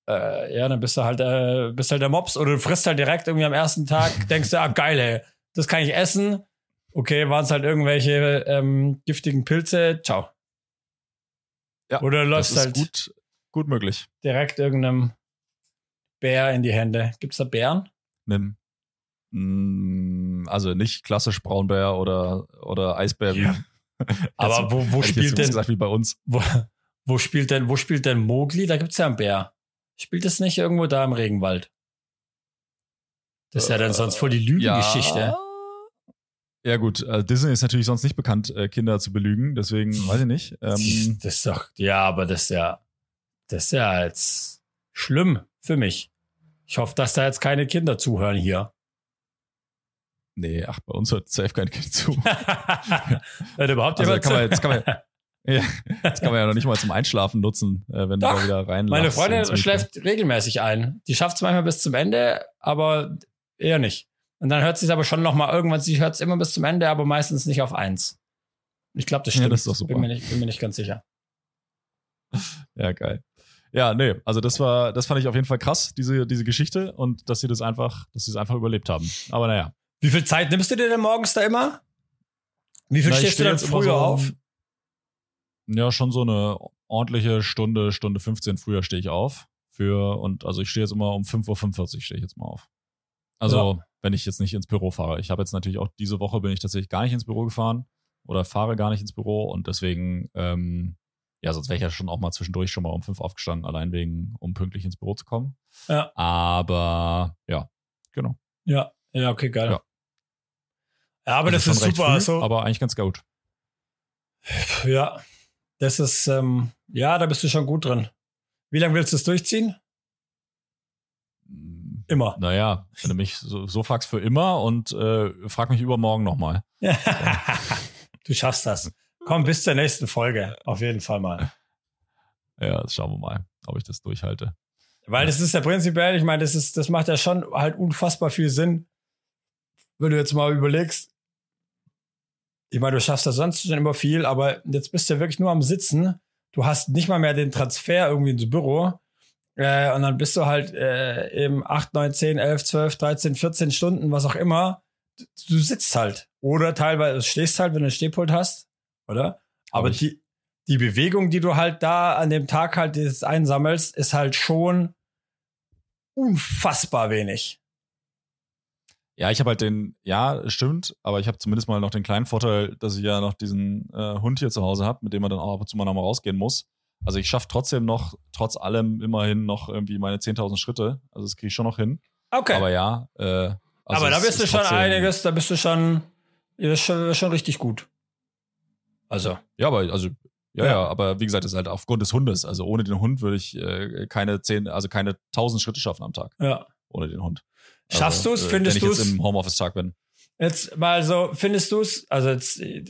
Äh, ja, dann bist du halt, äh, bist halt der Mops oder du frisst halt direkt irgendwie am ersten Tag, [laughs] denkst du, ah, geil, ey, das kann ich essen. Okay, waren es halt irgendwelche ähm, giftigen Pilze, ciao.
Ja, oder läufst halt gut, gut möglich.
Direkt irgendeinem Bär in die Hände. Gibt's da Bären?
Nimm. Mm, also nicht klassisch Braunbär oder, oder Eisbär. Ja. [laughs]
Aber wo, wo spielt denn,
gesagt wie bei uns.
wo, wo spielt denn, wo spielt denn Mowgli? Da gibt's ja einen Bär. Spielt es nicht irgendwo da im Regenwald? Das ist ja dann sonst voll die Lügengeschichte.
Ja. Ja gut, äh, Disney ist natürlich sonst nicht bekannt, äh, Kinder zu belügen, deswegen weiß ich nicht. Ähm,
das ist doch, ja, aber das ist ja, das ist ja jetzt schlimm für mich. Ich hoffe, dass da jetzt keine Kinder zuhören hier.
nee, ach, bei uns hört safe kein Kind zu. [laughs]
Hört überhaupt
Also
jemand
kann man, jetzt kann man, [laughs] ja, das kann man ja noch nicht mal zum Einschlafen nutzen, äh, wenn
Doch,
du da wieder rein
Meine Freundin schläft regelmäßig ein. Die schafft es manchmal bis zum Ende, aber eher nicht. Und dann hört sie es aber schon noch mal irgendwann. Sie hört es immer bis zum Ende, aber meistens nicht auf eins. Ich glaube, das
Ja,
stimmt.
das ist doch super.
Bin mir, nicht, bin mir nicht ganz sicher.
Ja, geil. Ja, nee, also das war, das fand ich auf jeden Fall krass, diese, diese Geschichte und dass sie das einfach, dass sie es einfach überlebt haben. Aber naja.
Wie viel Zeit nimmst du dir denn morgens da immer? Wie viel
Na,
stehst du dann früher
so-
auf?
Ja, schon so eine ordentliche Stunde, Stunde 15 früher stehe ich auf. Für, und also ich stehe jetzt immer um 5.45 Uhr stehe ich jetzt mal auf. Also, wenn ich jetzt nicht ins Büro fahre. Ich habe jetzt natürlich auch diese Woche bin ich tatsächlich gar nicht ins Büro gefahren oder fahre gar nicht ins Büro und deswegen, ähm, ja, sonst wäre ich ja schon auch mal zwischendurch schon mal um fünf aufgestanden, allein wegen, um pünktlich ins Büro zu kommen.
Ja.
Aber ja, genau.
Ja, ja, okay, geil.
Ja.
Ja, aber
Also
das ist super.
früh,
so,
Aber eigentlich ganz gut.
ja, das ist, ähm, ja, da bist du schon gut drin. Wie lange willst du es durchziehen? Immer.
Naja, wenn du mich so, so fragst für immer und äh, frag mich übermorgen nochmal. [laughs]
du schaffst das. Komm, bis zur nächsten Folge. Auf jeden Fall mal. [laughs]
Ja, das schauen wir mal, ob ich das durchhalte.
Weil das ist ja prinzipiell, ich meine, das ist, das macht ja schon halt unfassbar viel Sinn, wenn du jetzt mal überlegst. Ich meine, du schaffst ja sonst schon immer viel, aber jetzt bist du ja wirklich nur am Sitzen. Du hast nicht mal mehr den Transfer irgendwie ins Büro. Äh, und dann bist du halt äh, eben 8, 9, 10, 11, 12, 13, 14 Stunden, was auch immer. Du, du sitzt halt. Oder teilweise stehst halt, wenn du ein Stehpult hast. Oder? Aber
ich.
die, die Bewegung, die du halt da an dem Tag halt jetzt einsammelst, ist halt schon unfassbar wenig.
Ja, ich habe halt den, ja, stimmt, aber ich habe zumindest mal noch den kleinen Vorteil, dass ich ja noch diesen äh, Hund hier zu Hause habe, mit dem man dann auch ab und zu mal nochmal rausgehen muss. Also ich schaffe trotzdem noch, trotz allem immerhin noch irgendwie meine 10.000 Schritte. Also das kriege ich schon noch hin.
Okay.
Aber ja, äh, also
Aber da bist du schon einiges, da bist du schon, ist schon, schon richtig gut. Also,
Ja, aber also ja,
Ja.
ja, aber wie gesagt, das ist halt aufgrund des Hundes. Also ohne den Hund würde ich äh, keine zehn, also keine 1000 Schritte schaffen am Tag
ja.
Ohne den Hund.
Schaffst
also,
du's?
äh,
Findest
Wenn ich
du's?
jetzt im Homeoffice-Tag bin.
Jetzt mal so, findest du es, also jetzt, äh,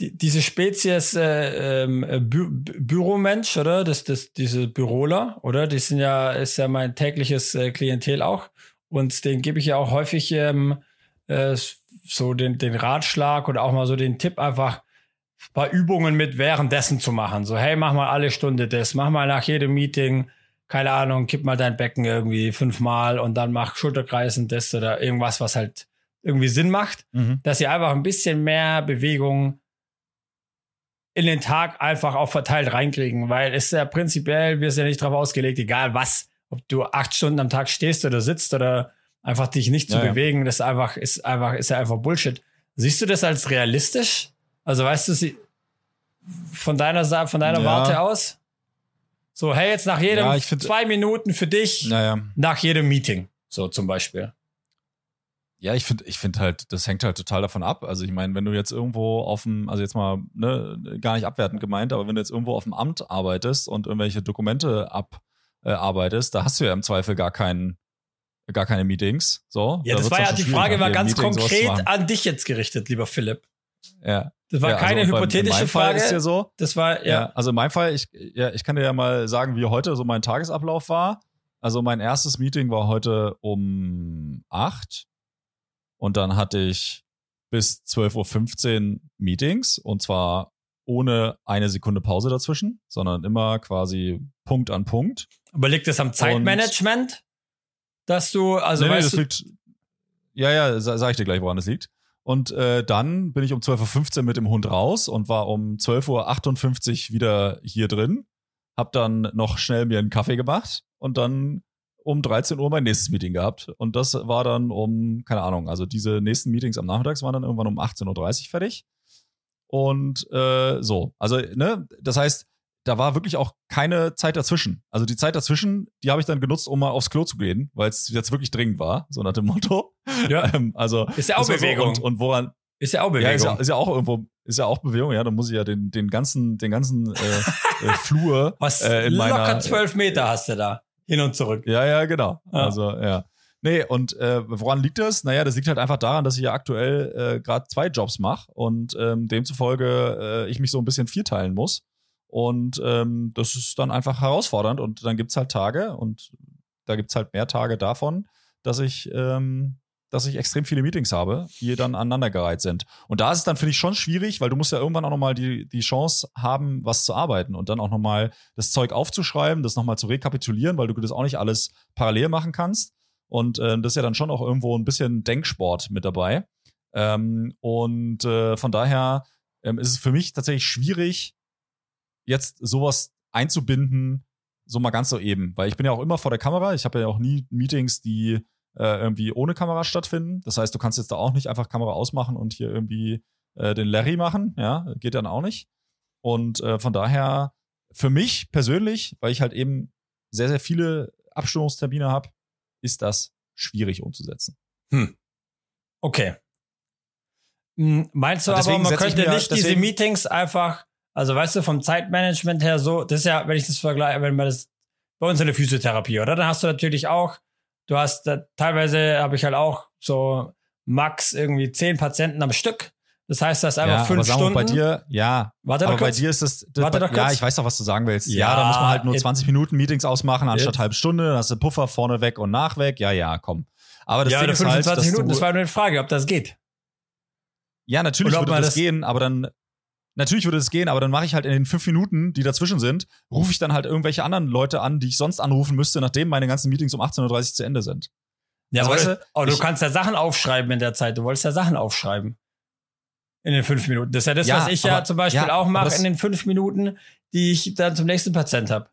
die, diese Spezies äh, äh, Bü Büromensch, oder? Das, das, diese Büroler, oder? Die sind ja, ist ja mein tägliches äh, Klientel auch. Und den gebe ich ja auch häufig ähm, äh, so den, den Ratschlag oder auch mal so den Tipp, einfach ein paar Übungen mit währenddessen zu machen. So, hey, mach mal alle Stunde das, mach mal nach jedem Meeting, keine Ahnung, kipp mal dein Becken irgendwie fünfmal und dann mach Schulterkreisen das oder irgendwas, was halt irgendwie Sinn macht, dass sie einfach ein bisschen mehr Bewegung in den Tag einfach auch verteilt reinkriegen, weil es ist ja prinzipiell, wir sind ja nicht darauf ausgelegt, egal was, ob du acht Stunden am Tag stehst oder sitzt oder einfach dich nicht zu
Ja,
bewegen, das ist einfach, ist einfach, ist ja einfach Bullshit. Siehst du das als realistisch? Also weißt du, sie, von deiner von deiner
Ja.
Warte aus? So, hey, jetzt nach jedem
Ja, find-
zwei Minuten für dich,
Naja.
nach jedem Meeting, so zum Beispiel.
Ja, ich finde, ich finde halt, das hängt halt total davon ab. Also ich meine, wenn du jetzt irgendwo auf dem, also jetzt mal, ne, gar nicht abwertend gemeint, aber wenn du jetzt irgendwo auf dem Amt arbeitest und irgendwelche Dokumente abarbeitest, da hast du ja im Zweifel gar keinen, gar keine Meetings. So.
Ja,
Da
das war ja, die Frage war ganz
Meeting
konkret an dich jetzt gerichtet, lieber Philipp.
Ja.
Das war
ja,
keine
also beim-
hypothetische
in meinem Fall
Frage.
Ist ja so,
das war,
Ja.
ja.
also in meinem Fall, ich, ja, ich kann dir ja mal sagen, wie heute so mein Tagesablauf war. Also mein erstes Meeting war heute um 8 und dann hatte ich bis 12.15 Uhr Meetings und zwar ohne eine Sekunde Pause dazwischen, sondern immer quasi Punkt an Punkt.
Aber liegt es am Zeitmanagement, dass du, also
nee, nee,
weißt
das
du,
liegt, ja, ja, sa- sag ich dir gleich, woran das liegt. Und äh, dann bin ich um 12.15 Uhr mit dem Hund raus und war um 12.58 Uhr wieder hier drin. Hab dann noch schnell mir einen Kaffee gemacht und dann um 13 Uhr mein nächstes Meeting gehabt. Und das war dann um, keine Ahnung, also diese nächsten Meetings am Nachmittags waren dann irgendwann um 18.30 Uhr fertig. Und äh, so. Also, ne, das heißt, da war wirklich auch keine Zeit dazwischen. Also die Zeit dazwischen, die habe ich dann genutzt, um mal aufs Klo zu gehen, weil es jetzt wirklich dringend war, so nach dem Motto.
Ja. [laughs]
Ähm, also
Ist ja auch
war so.
Bewegung.
Und, und woran,
Ist ja auch
ja,
Bewegung.
ist ja, ist ja auch irgendwo, ist ja auch Bewegung, ja, da muss ich ja den, den ganzen, den ganzen äh, [laughs] äh, Flur
Was
äh, in
locker
meiner,
zwölf Meter hast du da. Hin und zurück.
Ja, ja, genau.
Ja.
Also, ja. Nee, und äh, woran liegt das? Naja, das liegt halt einfach daran, dass ich ja aktuell äh, gerade zwei Jobs mache und ähm, demzufolge äh, ich mich so ein bisschen vierteilen muss. Und ähm, das ist dann einfach herausfordernd und dann gibt's halt Tage und da gibt's halt mehr Tage davon, dass ich, ähm, dass ich extrem viele Meetings habe, die dann aneinandergereiht sind. Und da ist es dann, finde ich, schon schwierig, weil du musst ja irgendwann auch nochmal die, die Chance haben, was zu arbeiten und dann auch nochmal das Zeug aufzuschreiben, das nochmal zu rekapitulieren, weil du das auch nicht alles parallel machen kannst. Und äh, das ist ja dann schon auch irgendwo ein bisschen Denksport mit dabei. Ähm, und äh, von daher ähm, ist es für mich tatsächlich schwierig, jetzt sowas einzubinden, so mal ganz so eben. Weil ich bin ja auch immer vor der Kamera. Ich habe ja auch nie Meetings, die äh, irgendwie ohne Kamera stattfinden. Das heißt, du kannst jetzt da auch nicht einfach Kamera ausmachen und hier irgendwie äh, den Larry machen. Ja, geht dann auch nicht. Und äh, von daher, für mich persönlich, weil ich halt eben sehr, sehr viele Abstimmungstermine habe, ist das schwierig umzusetzen.
Okay. Hm, Meinst du aber, man könnte
mir-
nicht diese Meetings einfach, also weißt du, vom Zeitmanagement her so, das ist ja, wenn ich das vergleiche, wenn man das bei uns in der Physiotherapie, oder? Dann hast du natürlich auch, du hast da, teilweise habe ich halt auch so max irgendwie zehn Patienten am Stück. Das heißt, das ist einfach
ja,
fünf
aber
Stunden.
bei dir, ja.
Warte doch
aber bei
kurz.
dir ist das, das
Warte doch
ja,
kurz.
ich weiß doch, was du sagen willst. Ja,
Ja,
da muss man halt nur
jetzt-
20 Minuten Meetings ausmachen, anstatt
Jetzt-
halbe Stunde, dann hast du Puffer vorne weg und nach weg. Ja, ja, komm. Aber das
ja,
Ding ist halt,
25
dass
Minuten, das war nur eine Frage, ob das geht.
ja, natürlich würde das
das-
gehen, aber dann, natürlich würde es gehen, aber dann mache ich halt in den fünf Minuten, die dazwischen sind, rufe ich dann halt irgendwelche anderen Leute an, die ich sonst anrufen müsste, nachdem meine ganzen Meetings um 18.30 Uhr zu Ende sind.
Ja,
Also,
aber,
weißt
du, aber du
ich-
kannst ja Sachen aufschreiben in der Zeit. Du wolltest ja Sachen aufschreiben. In den fünf Minuten. Das ist ja das,
Ja,
was ich ja
aber-
zum Beispiel
ja,
auch mache in den fünf Minuten, die ich dann zum nächsten Patient habe.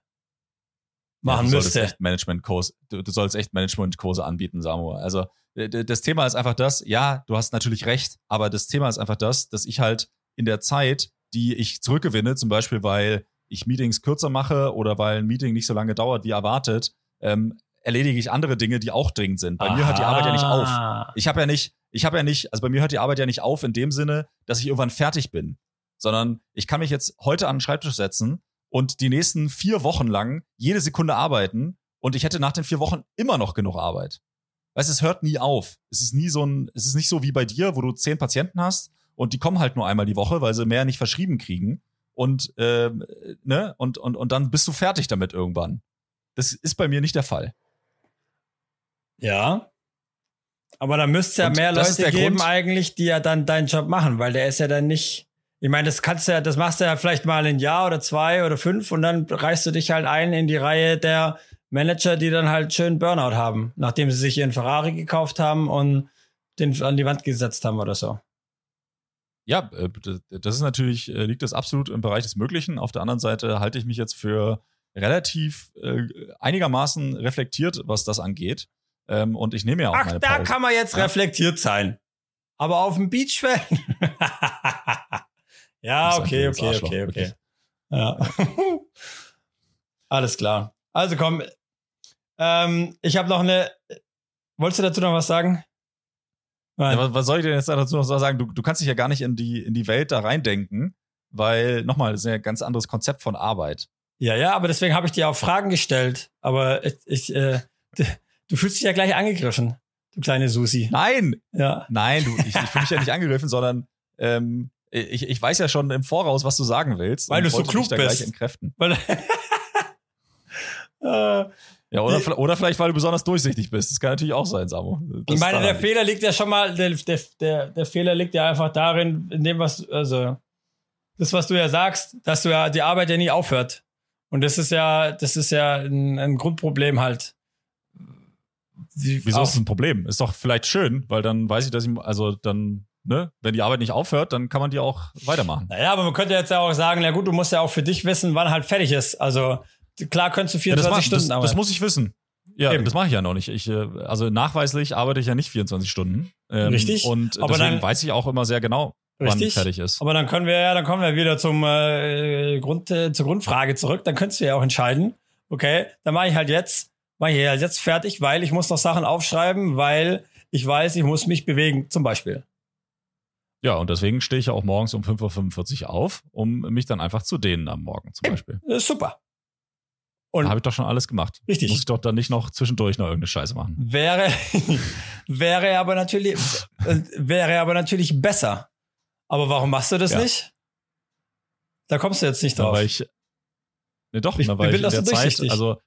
Machen
ja, du solltest
müsste.
echt Managementkurse, du, du sollst echt Managementkurse anbieten, Samuel. Also das Thema ist einfach das, ja, du hast natürlich recht, aber das Thema ist einfach das, dass ich halt in der Zeit, die ich zurückgewinne, zum Beispiel weil ich Meetings kürzer mache oder weil ein Meeting nicht so lange dauert wie erwartet, ähm, erledige ich andere Dinge, die auch dringend sind. Bei mir hört die Arbeit ja nicht auf. Ich habe ja nicht, ich habe ja nicht, also bei mir hört die Arbeit ja nicht auf in dem Sinne, dass ich irgendwann fertig bin, sondern ich kann mich jetzt heute an den Schreibtisch setzen und die nächsten vier Wochen lang jede Sekunde arbeiten und ich hätte nach den vier Wochen immer noch genug Arbeit. Weißt, du, es hört nie auf. Es ist nie so ein, es ist nicht so wie bei dir, wo du zehn Patienten hast und die kommen halt nur einmal die Woche, weil sie mehr nicht verschrieben kriegen und ähm, ne und und und dann bist du fertig damit irgendwann. Das ist bei mir nicht der Fall.
Ja. Aber da müsste es ja
Und
mehr Leute geben,
Grund-
eigentlich, die ja dann deinen Job machen, weil der ist ja dann nicht. Ich meine, das kannst du ja, das machst du ja vielleicht mal ein Jahr oder zwei oder fünf und dann reißt du dich halt ein in die Reihe der Manager, die dann halt schön Burnout haben, nachdem sie sich ihren Ferrari gekauft haben und den an die Wand gesetzt haben oder so.
Ja, äh, das- ist natürlich, äh, liegt das absolut im Bereich des Möglichen. Auf der anderen Seite halte ich mich jetzt für relativ äh, einigermaßen reflektiert, was das angeht. Ähm, und ich nehme ja auch
Ach,
meine
da
Pause.
kann man jetzt
Ja.
reflektiert sein. Aber auf dem Beach [laughs] ja, okay, okay,
Arschloch,
okay, okay.
wirklich.
Ja. [laughs] Alles klar. Also komm. Ähm, ich habe noch eine. Wolltest du dazu noch was sagen?
Ja, was, was soll ich denn jetzt dazu noch sagen? Du, du kannst dich ja gar nicht in die, in die Welt da reindenken, weil, nochmal, das ist ja ein ganz anderes Konzept von Arbeit.
Ja, ja, aber deswegen habe ich dir auch Fragen gestellt. Aber ich, ich äh, du fühlst dich ja gleich angegriffen, du kleine Susi.
Nein,
Ja.
nein, du, ich, ich [laughs] fühle mich ja nicht angegriffen, sondern ähm, ich, ich weiß ja schon im Voraus, was du sagen willst.
Weil du so klug bist. Weil, [laughs] äh,
Ja, oder,
Die-
oder vielleicht, weil du besonders durchsichtig bist. Das kann natürlich auch sein, Samu. Das
ich meine, der. Fehler liegt ja schon mal, der, der, der, der Fehler liegt ja einfach darin, in dem, was, also, das, was du ja sagst, dass du ja die Arbeit ja nie aufhört. Und das ist ja, das ist ja ein, ein Grundproblem halt. Wie,
Wieso
auch-
ist das ein Problem? Ist doch vielleicht schön, weil dann weiß ich, dass ich, also dann, ne, wenn die Arbeit nicht aufhört, dann kann man die auch weitermachen.
Naja, aber man könnte jetzt ja auch sagen, na gut, du musst ja auch für dich wissen, wann halt fertig ist. Also klar könntest du
Ja, das,
24 Stunden
das,
arbeiten.
das muss ich wissen. Ja,
Eben.
das mache ich ja noch nicht. Ich, äh, also nachweislich arbeite ich ja nicht 24 Stunden. Ähm,
Richtig,
Und
aber
deswegen
dann-
weiß ich auch immer sehr genau.
Richtig.
fertig ist.
Aber dann können wir ja, dann kommen wir wieder zum äh, Grund, äh, zur Grundfrage zurück. Dann könntest du ja auch entscheiden, okay, dann mache ich halt jetzt, mache ich halt jetzt fertig, weil ich muss noch Sachen aufschreiben, weil ich weiß, ich muss mich bewegen, zum Beispiel.
Ja, und deswegen stehe ich ja auch morgens um 5.45 Uhr auf, um mich dann einfach zu dehnen am Morgen zum Beispiel.
Super.
Habe ich doch schon alles gemacht.
Richtig.
Muss ich doch dann nicht noch zwischendurch noch irgendeine Scheiße machen.
wäre, [laughs] wäre aber natürlich, äh, wäre aber natürlich besser. Aber warum machst du das
Ja.
nicht? Da kommst du jetzt nicht drauf.
weil ich. Ne, doch,
Ich
na, weil
bin
ich
doch so
der Zeit,
durchsichtig.
also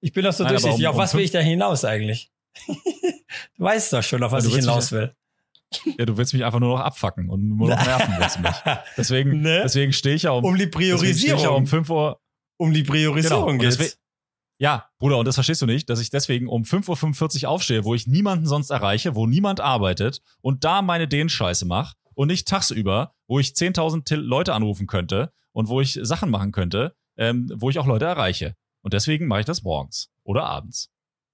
Ich bin doch so
Nein, aber
durchsichtig.
um-
auf
um
was will ich da hinaus eigentlich? [laughs] du weißt doch schon, auf was
Ja, du
ich hinaus will.
ja, du willst mich einfach nur noch abfacken und nur noch [laughs] nerven willst du mich. Deswegen,
Ne?
deswegen stehe ich ja um,
Um die
stehe ich ja
Priorisierung.
um 5 Uhr.
Um die
Genau.
Priorisierung geht's.
deswegen- Ja, Bruder, und das verstehst du nicht, dass ich deswegen um 5.45 Uhr aufstehe, wo ich niemanden sonst erreiche, wo niemand arbeitet und da meine Dehnscheiße mache und nicht tagsüber, wo ich 10.000 Til- Leute anrufen könnte und wo ich Sachen machen könnte, ähm, wo ich auch Leute erreiche. Und deswegen mache ich das morgens oder abends.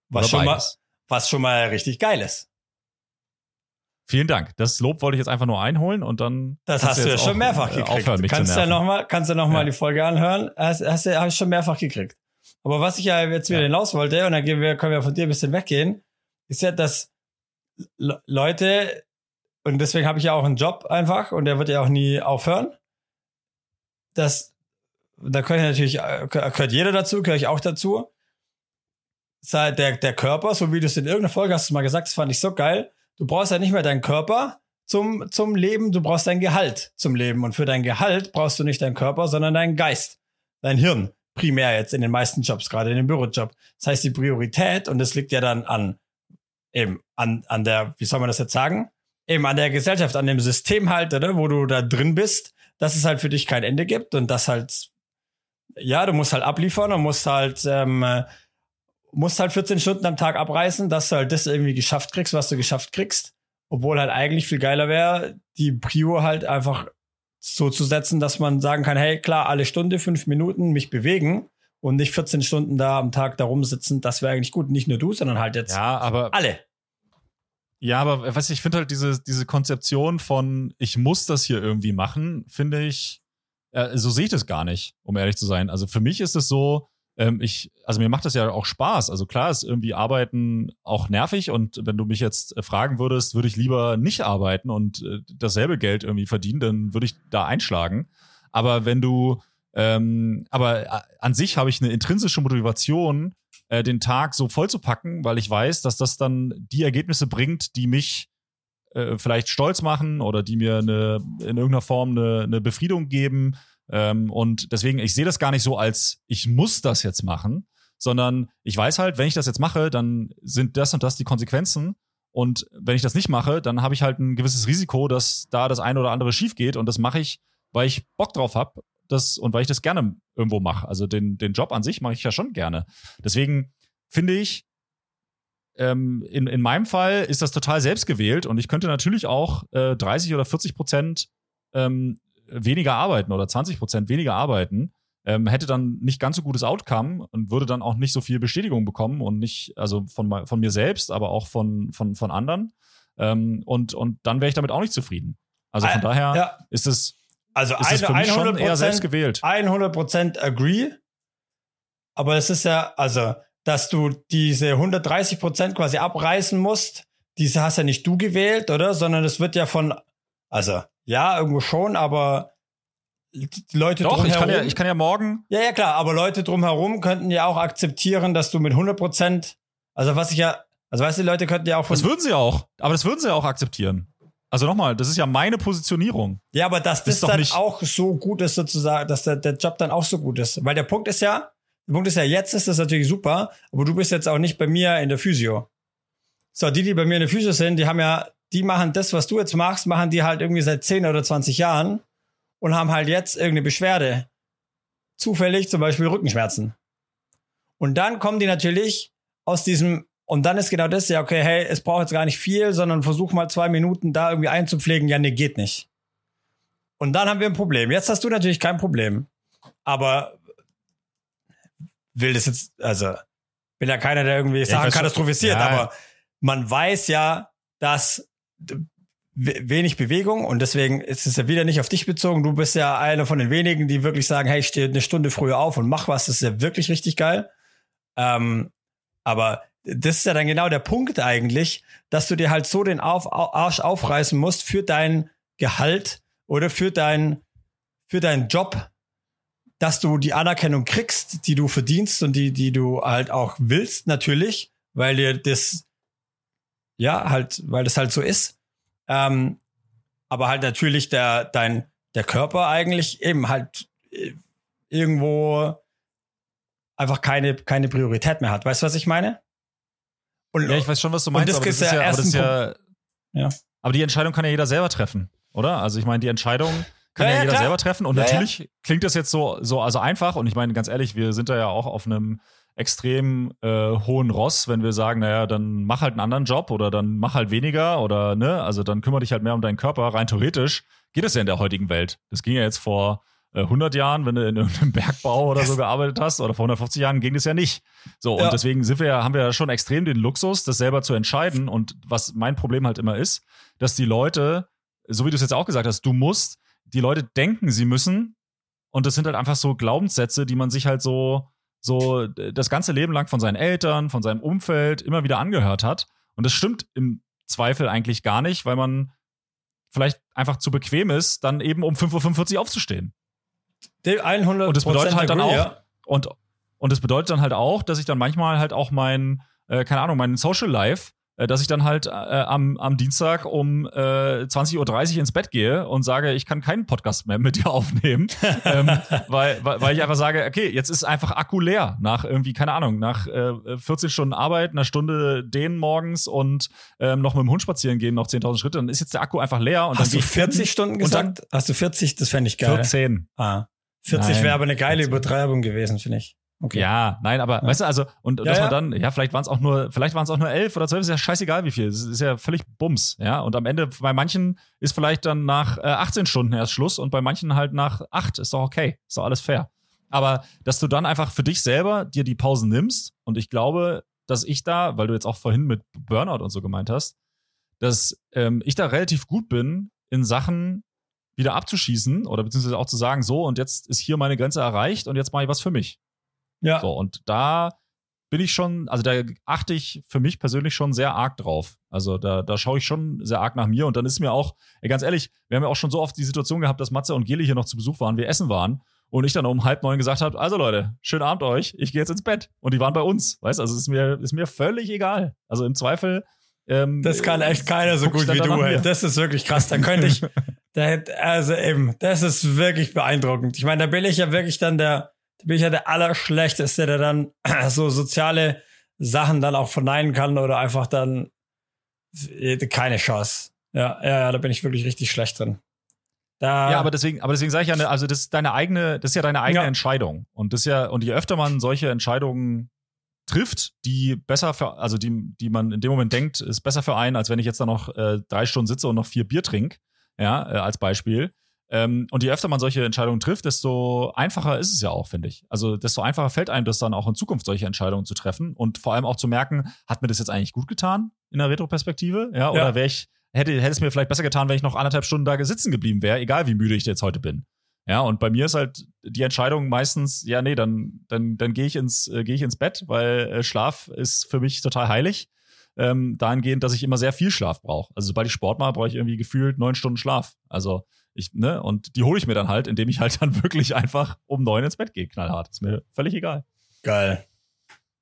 was,
oder
schon mal, was schon mal richtig geil ist.
Vielen Dank. Das Lob wollte ich jetzt einfach nur einholen und dann.
Das hast du ja schon mehrfach gekriegt.
Aufhören, mich
kannst
zu
du ja noch mal, kannst du noch mal
Ja.
die Folge anhören. Hast, hast du, hast du schon mehrfach gekriegt. Aber was ich ja jetzt wieder
Ja.
hinaus wollte, und dann gehen wir, können wir von dir ein bisschen weggehen, ist ja, dass Le Leute, und deswegen habe ich ja auch einen Job einfach, und der wird ja auch nie aufhören, dass, da gehört natürlich, äh, gehört jeder dazu, gehöre ich auch dazu, sei der, der Körper, so wie du es in irgendeiner Folge hast du mal gesagt, das fand ich so geil, du brauchst ja nicht mehr deinen Körper zum, zum Leben, du brauchst dein Gehalt zum Leben. Und für dein Gehalt brauchst du nicht deinen Körper, sondern deinen Geist, dein Hirn. Primär jetzt in den meisten Jobs, gerade in dem Bürojob. Das heißt, die Priorität, und das liegt ja dann an, eben, an, an der, wie soll man das jetzt sagen? Eben an der Gesellschaft, an dem System halt, oder, wo du da drin bist, dass es halt für dich kein Ende gibt und das halt, ja, du musst halt abliefern und musst halt, ähm, äh, musst halt 14 Stunden am Tag abreißen, dass du halt das irgendwie geschafft kriegst, was du geschafft kriegst. Obwohl halt eigentlich viel geiler wäre, die Prio halt einfach so zu setzen, dass man sagen kann, hey, klar, alle Stunde, fünf Minuten mich bewegen und nicht 14 Stunden da am Tag da rumsitzen. Das wäre eigentlich gut. Nicht nur du, sondern halt jetzt
Ja, aber
alle.
Ja, aber weißt du, ich finde halt diese, diese Konzeption von, ich muss das hier irgendwie machen, finde ich, äh, so sehe ich das gar nicht, um ehrlich zu sein. Also für mich ist es so, ähm, ich, also mir macht das ja auch Spaß. Also klar ist irgendwie Arbeiten auch nervig und wenn du mich jetzt äh, fragen würdest, würde ich lieber nicht arbeiten und äh, dasselbe Geld irgendwie verdienen, dann würde ich da einschlagen. Aber wenn du, ähm, aber äh, an sich habe ich eine intrinsische Motivation, äh, den Tag so voll zu packen, weil ich weiß, dass das dann die Ergebnisse bringt, die mich äh, vielleicht stolz machen oder die mir eine, in irgendeiner Form eine, eine Befriedung geben. Ähm, und deswegen, ich sehe das gar nicht so als, ich muss das jetzt machen, sondern ich weiß halt, wenn ich das jetzt mache, dann sind das und das die Konsequenzen. Und wenn ich das nicht mache, dann habe ich halt ein gewisses Risiko, dass da das eine oder andere schief geht. Und das mache ich, weil ich Bock drauf habe das, und weil ich das gerne irgendwo mache. Also den, den Job an sich mache ich ja schon gerne. Deswegen finde ich, ähm, in, in meinem Fall ist das total selbstgewählt und ich könnte natürlich auch äh, 30 oder 40 Prozent ähm, weniger arbeiten oder 20 Prozent weniger arbeiten, ähm, hätte dann nicht ganz so gutes Outcome und würde dann auch nicht so viel Bestätigung bekommen und nicht, also von, von mir selbst, aber auch von, von, von anderen. Ähm, und, und dann wäre ich damit auch nicht zufrieden. Also von daher
Ja,
ist es,
also
ist es für mich schon eher
100%,
selbst gewählt.
100% agree. Aber es ist ja, also, dass du diese 130% quasi abreißen musst, diese hast ja nicht du gewählt, oder? Sondern es wird ja von, also, ja, irgendwo schon, aber die Leute
Doch, ich kann, ja,
drumherum-
ich kann ja morgen,
Ja, ja, klar, aber Leute drumherum könnten ja auch akzeptieren, dass du mit 100%, also was ich ja, also weißt du, die Leute könnten ja auch
das würden sie auch, aber das würden sie auch akzeptieren. Also nochmal, das ist ja meine Positionierung.
ja, aber dass das
doch
dann
nicht-
auch so gut ist sozusagen, dass der, der Job dann auch so gut ist. Weil der Punkt ist ja, der Punkt ist ja, jetzt ist das natürlich super, aber du bist jetzt auch nicht bei mir in der Physio. So, die, die bei mir in der Physio sind, die haben ja, die machen das, was du jetzt machst, machen die halt irgendwie seit 10 oder 20 Jahren und haben halt jetzt irgendeine Beschwerde. Zufällig zum Beispiel Rückenschmerzen. Und dann kommen die natürlich aus diesem, und dann ist genau das, ja, okay, hey, es braucht jetzt gar nicht viel, sondern versuch mal zwei Minuten da irgendwie einzupflegen. Ja, nee, geht nicht. Und dann haben wir ein Problem. Jetzt hast du natürlich kein Problem. Aber will das jetzt, also, will ja keiner, der irgendwie
ich
Sachen katastrophisiert,
Ja.
aber man weiß ja, dass wenig Bewegung und deswegen ist es ja wieder nicht auf dich bezogen. Du bist ja einer von den wenigen, die wirklich sagen, hey, ich stehe eine Stunde früher auf und mach was. Das ist ja wirklich richtig geil. Ähm, aber das ist ja dann genau der Punkt eigentlich, dass du dir halt so den auf, Arsch aufreißen musst für dein Gehalt oder für dein für deinen Job, dass du die Anerkennung kriegst, die du verdienst und die die du halt auch willst natürlich, weil dir das ja halt, weil das halt so ist. Ähm, aber halt natürlich der, dein, der Körper eigentlich eben halt äh, irgendwo einfach keine, keine Priorität mehr hat. Weißt du, was ich meine?
Und, ja, ich weiß schon, was du meinst, aber das
ist, ja, aber, das ist
ja, ja, aber die Entscheidung kann ja jeder selber treffen, oder? Also ich meine, die Entscheidung kann ja, ja jeder klar. selber treffen und natürlich klingt das jetzt so, so also einfach und ich meine, ganz ehrlich, wir sind da ja auch auf einem extrem äh, hohen Ross, wenn wir sagen, naja, dann mach halt einen anderen Job oder dann mach halt weniger oder ne, also dann kümmere dich halt mehr um deinen Körper. Rein theoretisch geht es ja in der heutigen Welt. Das ging ja jetzt vor äh, 100 Jahren, wenn du in einem [laughs] Bergbau oder so gearbeitet hast oder vor 150 Jahren ging das ja nicht. So ja. und deswegen sind wir ja, haben wir ja schon extrem den Luxus, das selber zu entscheiden. Und was mein Problem halt immer ist, dass die Leute, so wie du es jetzt auch gesagt hast, du musst, die Leute denken, sie müssen und das sind halt einfach so Glaubenssätze, die man sich halt so so das ganze Leben lang von seinen Eltern, von seinem Umfeld immer wieder angehört hat. Und das stimmt im Zweifel eigentlich gar nicht, weil man vielleicht einfach zu bequem ist, dann eben um 5.45 Uhr aufzustehen.
100
und das bedeutet halt dann auch,
ja.
und, und das bedeutet dann halt auch, dass ich dann manchmal halt auch mein, äh, keine Ahnung, mein Social Life dass ich dann halt äh, am, am Dienstag um äh, 20.30 Uhr ins Bett gehe und sage, ich kann keinen Podcast mehr mit dir aufnehmen, [laughs] ähm, weil, weil, weil ich einfach sage, okay, jetzt ist einfach Akku leer nach irgendwie, keine Ahnung, nach äh, 14 Stunden Arbeit, einer Stunde dehnen morgens und ähm, noch mit dem Hund spazieren gehen, noch 10.000 Schritte, dann ist jetzt der Akku einfach leer. Und
Hast
dann
du 40 Stunden gesagt? Hast du 40? Das fände ich geil.
14.
Ah. 40 wäre aber eine geile 14. Übertreibung gewesen, finde ich.
Okay. Ja, nein, aber ja. weißt du, also, und ja, dass man dann, ja, vielleicht waren es auch nur, vielleicht waren es auch nur elf oder zwölf, ist ja scheißegal wie viel. Es ist ja völlig Bums, ja. Und am Ende, bei manchen ist vielleicht dann nach äh, 18 Stunden erst Schluss und bei manchen halt nach acht. Ist doch okay. Ist doch alles fair. Aber dass du dann einfach für dich selber dir die Pausen nimmst, und ich glaube, dass ich da, weil du jetzt auch vorhin mit Burnout und so gemeint hast, dass ähm, ich da relativ gut bin, in Sachen wieder abzuschießen oder beziehungsweise auch zu sagen, so, und jetzt ist hier meine Grenze erreicht und jetzt mache ich was für mich. Ja. So, und da bin ich schon, also da achte ich für mich persönlich schon sehr arg drauf. Also da, da schaue ich schon sehr arg nach mir und dann ist mir auch, ey, ganz ehrlich, wir haben ja auch schon so oft die Situation gehabt, dass Matze und Geli hier noch zu Besuch waren, wir essen waren und ich dann um halb neun gesagt habe, also Leute, schönen Abend euch, ich gehe jetzt ins Bett. Und die waren bei uns, weißt also ist mir, ist mir völlig egal. Also im Zweifel. Ähm,
das kann echt keiner so gut wie du, ey. Das ist wirklich krass. Da könnte ich, [laughs] da, also eben, das ist wirklich beeindruckend. Ich meine, da bin ich ja wirklich dann der, da bin ich ja der Allerschlechteste, der dann [clears throat] so soziale Sachen dann auch verneinen kann oder einfach dann keine Chance. Ja, ja, da bin ich wirklich richtig schlecht drin.
Da ja, aber deswegen, aber deswegen sage ich ja, ne, also das ist deine eigene, das ist ja deine eigene ja. Entscheidung. Und das ist ja, und je öfter man solche Entscheidungen trifft, die besser für, also die, die man in dem Moment denkt, ist besser für einen, als wenn ich jetzt da noch äh, drei Stunden sitze und noch vier Bier trinke, ja, äh, als Beispiel, ähm, und je öfter man solche Entscheidungen trifft, desto einfacher ist es ja auch, finde ich. Also desto einfacher fällt einem das dann auch in Zukunft, solche Entscheidungen zu treffen und vor allem auch zu merken, hat mir das jetzt eigentlich gut getan in der Retroperspektive? Ja, oder ja. wäre ich, hätte, hätte es mir vielleicht besser getan, wenn ich noch anderthalb Stunden da sitzen geblieben wäre, egal wie müde ich jetzt heute bin. Ja, und bei mir ist halt die Entscheidung meistens, ja, nee, dann, dann, dann gehe ich ins, äh, gehe ich ins Bett, weil äh, Schlaf ist für mich total heilig. Ähm, dahingehend, dass ich immer sehr viel Schlaf brauche. Also sobald ich Sport mache, brauche ich irgendwie gefühlt neun Stunden Schlaf. Also ich, ne, und die hole ich mir dann halt, indem ich halt dann [laughs] wirklich einfach um neun ins Bett gehe, knallhart. Ist mir völlig egal.
Geil.